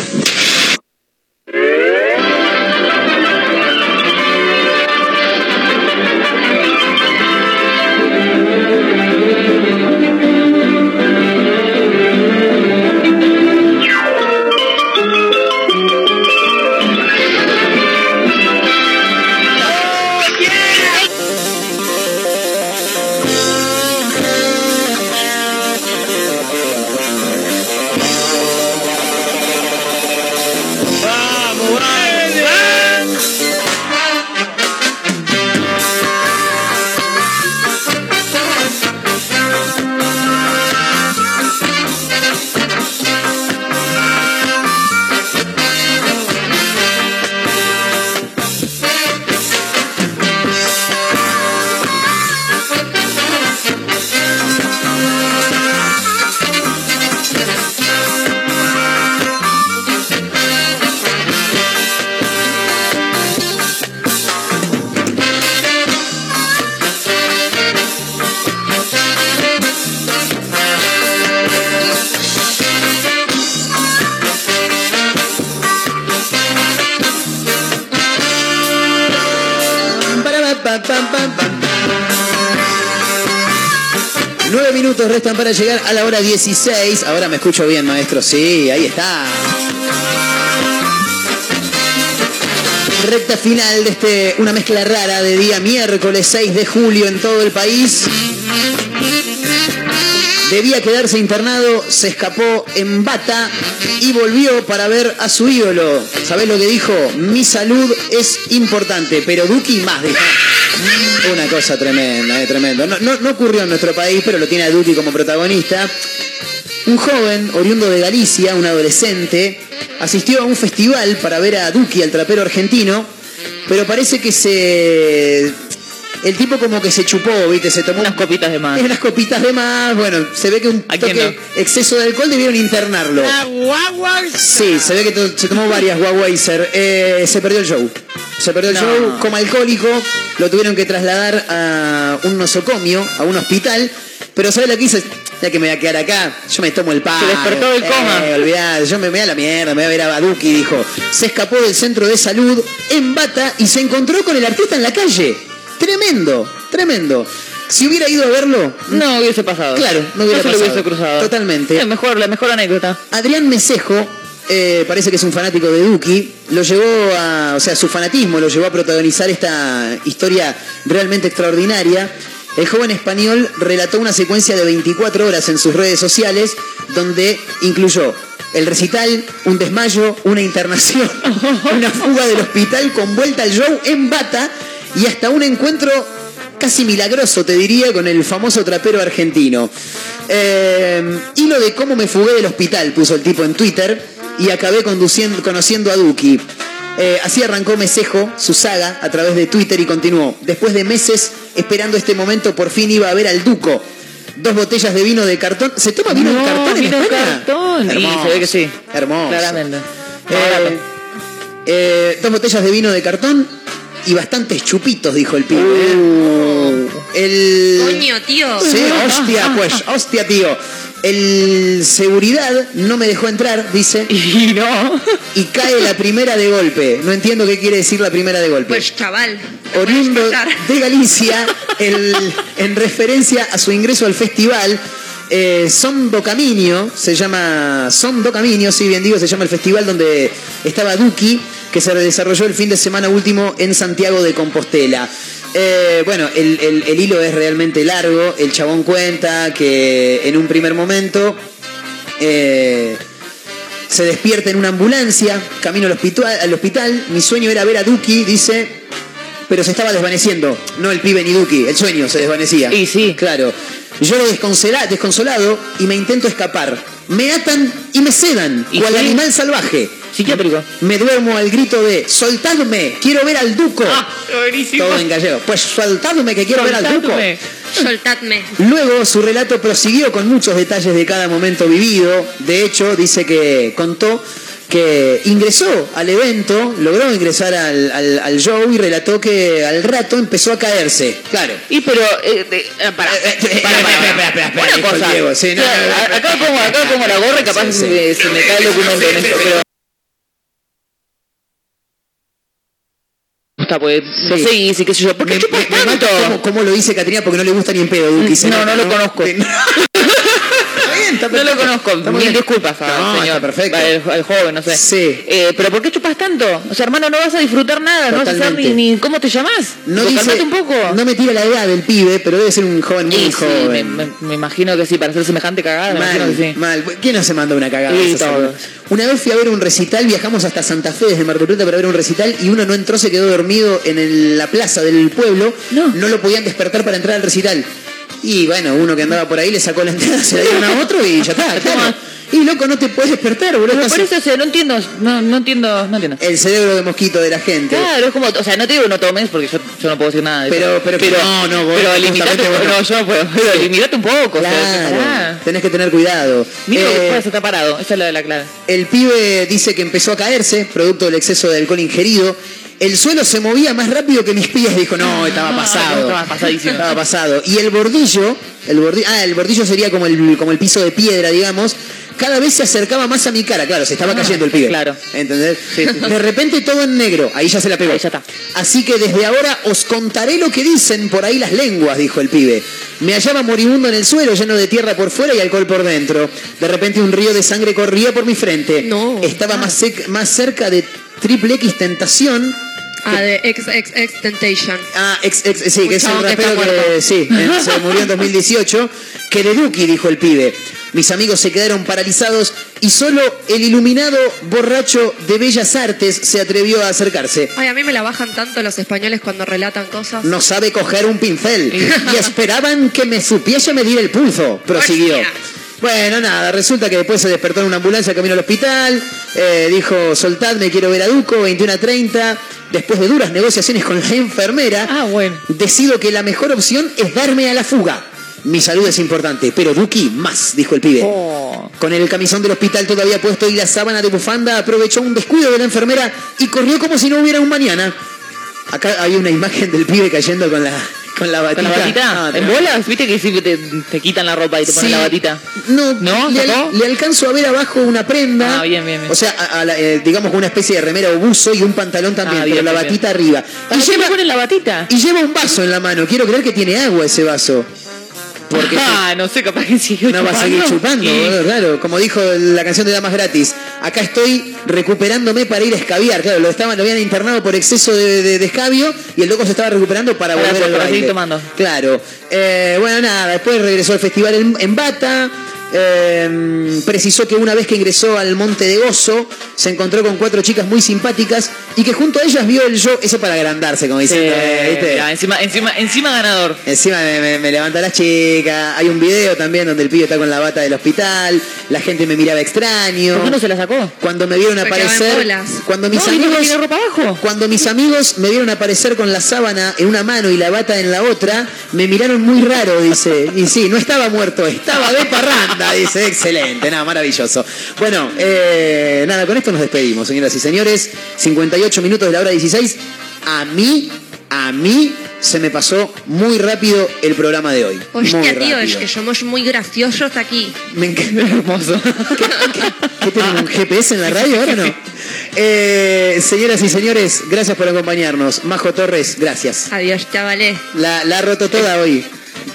Para llegar a la hora 16. Ahora me escucho bien, maestro. Sí, ahí está. Recta final de este, una mezcla rara de día miércoles 6 de julio en todo el país. Debía quedarse internado, se escapó en bata y volvió para ver a su ídolo. ¿Sabés lo que dijo? Mi salud es importante, pero Duki más dijo. Una cosa tremenda, eh, tremendo. No, no, no ocurrió en nuestro país, pero lo tiene a Duki como protagonista. Un joven, oriundo de Galicia, un adolescente, asistió a un festival para ver a Duki, al trapero argentino, pero parece que se... El tipo como que se chupó, ¿viste? Se tomó Unas copitas de más. unas copitas de más. Bueno, se ve que un ¿A quién toque exceso de alcohol debieron internarlo. Sí, se ve que se tomó varias Guaweiser. Eh, se perdió el show. Se perdió el No. show como alcohólico. Lo tuvieron que trasladar a un nosocomio, a un hospital. Pero ¿sabes lo que hizo? Ya que me voy a quedar acá, yo me tomo el pan. Se despertó del coma. olvidate, yo me voy a la mierda, me voy a ver a Baduki, dijo. Se escapó del centro de salud en bata y se encontró con el artista en la calle. Tremendo, tremendo. Si hubiera ido a verlo, No hubiese pasado. Claro, no hubiera se lo pasado. hubiese cruzado. Totalmente. Es mejor, la mejor anécdota. Adrián Mesejo, eh, parece que es un fanático de Duki, lo llevó a, o sea, su fanatismo lo llevó a protagonizar esta historia realmente extraordinaria. El joven español relató una secuencia de 24 horas en sus redes sociales donde incluyó el recital, un desmayo, una internación, una fuga del hospital con vuelta al show en bata y hasta un encuentro casi milagroso, te diría, con el famoso trapero argentino. Eh, hilo de cómo me fugué del hospital, puso el tipo en Twitter, y acabé conduciendo, conociendo a Duki. Eh, así arrancó Mesejo su saga a través de Twitter y continuó. Después de meses esperando este momento, por fin iba a ver al Duco. Dos botellas de vino de cartón. ¿Se toma vino de cartón en vino España? cartón. Y se ve que sí. Hermoso. Claramente. Eh, eh, dos botellas de vino de cartón y bastantes chupitos, dijo el pibe. ¿eh? El... Coño, tío. Sí, hostia, pues, hostia, tío. El seguridad no me dejó entrar, dice. Y no. Y cae la primera de golpe. No entiendo qué quiere decir la primera de golpe. Pues chaval. Oriundo de Galicia, el- en referencia a su ingreso al festival. Eh, Son do Caminho, se llama Son do Caminho, sí, bien digo, se llama el festival donde estaba Duki, que se desarrolló el fin de semana último en Santiago de Compostela. Eh, bueno, el, el- hilo es realmente largo. El chabón cuenta que en un primer momento eh, se despierta en una ambulancia, camino al hospital, al hospital. Mi sueño era ver a Duki, dice, pero se estaba desvaneciendo. No el pibe ni Duki, el sueño se desvanecía. Y sí. Claro. Yo lo desconsola- desconsolado y me intento escapar. Me atan y me sedan, ¿Y cual sí? animal salvaje. Psiquiátrico. Me duermo al grito de soltadme, quiero ver al duco. Todo en gallego. Pues soltadme que quiero ver al duco. Soltadme. Soltadme. Luego su relato prosiguió con muchos detalles de cada momento vivido. De hecho, dice que contó que ingresó al evento, logró ingresar al, al- al show y relató que al rato empezó a caerse. Claro. Y pero, eh, eh, para, para, para, Una cosa. Diego, sí, no, no, no, acá pongo, acá pongo la gorra y capaz Sí, sí. Se, me, se me cae el documento en esto, pero. Está, pues, no sé, y sí, qué sé yo. ¿Por qué chupas Me tanto? mata cómo, cómo lo dice Catrina porque no le gusta ni en pedo, Duki. No, nota, no lo conozco. Está No lo conozco. Está Mil bien. disculpas No, señor. está perfecto. Al, al joven, no sé. Sí. Eh, pero ¿por qué chupas tanto? O sea, hermano, no vas a disfrutar nada, no vas a saber Totalmente. ni, ni cómo te llamás. No dice, un poco. no me tira la edad del pibe, pero debe ser un joven muy Y sí, me, joven. me- me imagino que sí, para hacer semejante cagada, me imagino Mal, que sí. mal. ¿Quién no se manda una cagada? Una vez fui a ver un recital, viajamos hasta Santa Fe desde Mar del Plata para ver un recital y uno no entró, se quedó dormido en el- la plaza del pueblo. No. lo podían despertar para entrar al recital. Y bueno, uno que andaba por ahí le sacó la entrada, se la dieron a otro y ya está, claro. Y loco, no te puedes despertar, boludo. Pero por eso, no entiendo, no, no entiendo, no entiendo. El cerebro de mosquito de la gente. Claro, es como, o sea, no te digo no tomes porque yo, yo no puedo decir nada de Pero- eso. pero- no, no, vos pero limitate, vos no. no, yo no puedo, pero limitate un poco, o sea, Claro, tenés que tener cuidado. Mira que Eh, está parado, esa es la de la clave. El pibe dice que empezó a caerse, producto del exceso de alcohol ingerido. El suelo se movía más rápido que mis pies, dijo, no, estaba pasado. estaba pasadísimo. Estaba pasado. Y el bordillo, el bordillo, ah, el bordillo sería como el, como el piso de piedra, digamos, cada vez se acercaba más a mi cara. Claro, se estaba cayendo el pibe. claro. ¿Entendés? De repente todo en negro. Ahí ya se la pegó. Ahí ya está. Así que desde ahora os contaré lo que dicen por ahí las lenguas, dijo el pibe. Me hallaba moribundo en el suelo, lleno de tierra por fuera y alcohol por dentro. De repente un río de sangre corría por mi frente. No. Estaba más, sec- más cerca de Triple X Tentación. Ah, de XXX Temptation. Ah, ex, ex- sí, que es el que rapero que, sí, eh, se murió en 2018. Que dijo el pibe. Mis amigos se quedaron paralizados y solo el iluminado borracho de Bellas Artes se atrevió a acercarse. Ay, a mí me la bajan tanto los españoles cuando relatan cosas. No sabe coger un pincel y esperaban que me supiese medir el pulso, prosiguió. Bueno, nada, resulta que después se despertó en una ambulancia camino al hospital, eh, dijo, soltadme, quiero ver a Duco, 21 a 30. Después de duras negociaciones con la enfermera, Ah, bueno. decido que la mejor opción es darme a la fuga. Mi salud es importante, pero Duki más, dijo el pibe. Oh. Con el camisón del hospital todavía puesto y la sábana de bufanda, aprovechó un descuido de la enfermera y corrió como si no hubiera un mañana. Acá hay una imagen del pibe cayendo con la, con la batita. ¿Con la batita? Ah, ¿En bolas? ¿Viste que siempre te, te quitan la ropa y te ponen Sí. la batita? No, ¿No? Le, le alcanzo a ver abajo una prenda. Ah, bien, bien, bien. O sea, a- a la- eh, digamos una especie de remera o buzo y un pantalón también, Ah, pero la bien, batita arriba. ¿Para qué me ponen la batita? y lleva un vaso en la mano. Quiero creer que tiene agua ese vaso. Porque ah, no sé, capaz que sigue no va a seguir chupando, Y- claro. Como dijo la canción de Damas Gratis. Acá estoy recuperándome para ir a escabiar. Claro, lo, estaban, lo habían internado por exceso de, de- de escabio y el loco se estaba recuperando para, Para- volver al baile. tomando. Claro. Eh, bueno, nada, después regresó al festival en, en Bata. Eh, precisó que una vez que ingresó al Monte de Gozo, se encontró con cuatro chicas muy simpáticas y que junto a ellas vio el show, eso para agrandarse, como Sí, eh, ya, encima, encima, encima ganador. Encima me, me, me levanta la chica. Hay un video también donde el pibe está con la bata del hospital. La gente me miraba extraño. ¿Por qué no se la sacó? Cuando me vieron aparecer. bolas. Cuando mis No, ¿y no amigos. tiene ropa abajo? Cuando mis amigos me vieron aparecer con la sábana en una mano y la bata en la otra, me miraron muy raro, dice. Y sí, no estaba muerto, estaba de parranda, dice. Excelente, nada, maravilloso. Bueno, eh, nada, con esto nos despedimos, señoras y señores. 58 minutos de la hora 16. A mí, a mí se me pasó muy rápido el programa de hoy. Muy Hostia, tío, es que somos muy graciosos aquí. Me encanta. Hermoso. ¿Qué tienen un GPS en la radio ahora no? Eh, señoras y señores, gracias por acompañarnos. Majo Torres, gracias. Adiós, chavales. La, la ha roto toda hoy.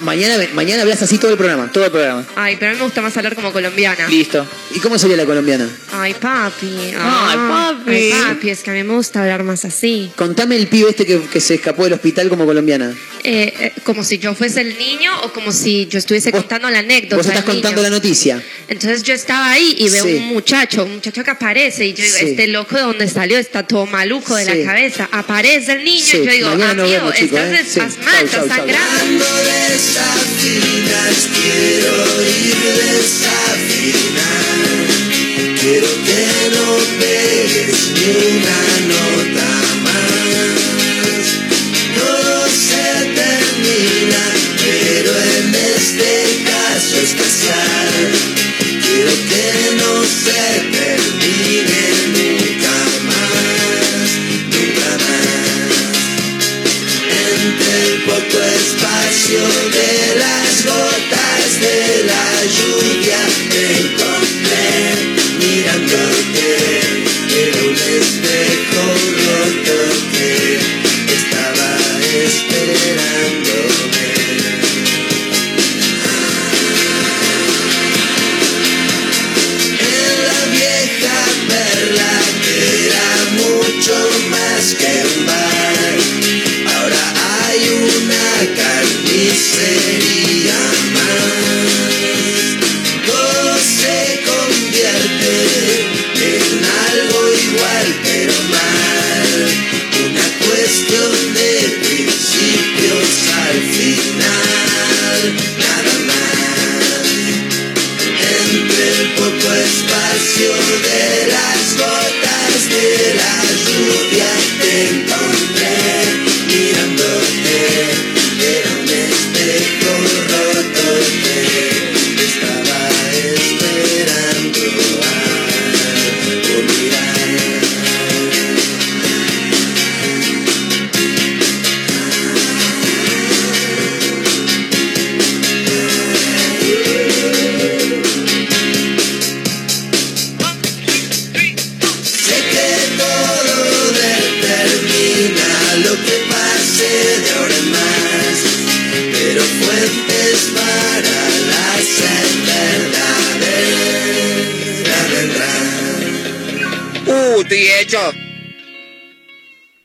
Mañana, mañana hablas así todo el programa. Todo el programa. Ay, pero a mí me gusta más hablar como colombiana. Listo. ¿Y cómo sería la colombiana? Ay, papi. Ay, papi. Ay, papi, es que a mí me gusta hablar más así. Contame el pibe este que, que se escapó del hospital como colombiana. Eh, eh, como si yo fuese el niño o como si yo estuviese contando la anécdota. Vos estás del contando niño. la noticia. Entonces yo estaba ahí y veo Sí. un muchacho, un muchacho que aparece y yo digo, Sí. este loco de dónde salió está todo maluco de Sí. la cabeza. Aparece el niño Sí, y yo digo, amigo, vemos, chicos, estás ¿eh? Sí. espasmado, Chau, estás chau, chau. sangrando. Desafinas, quiero ir desafinar. Quiero que no pegues ni una nota más. Todo se termina, pero en este caso es especial. Quiero que no se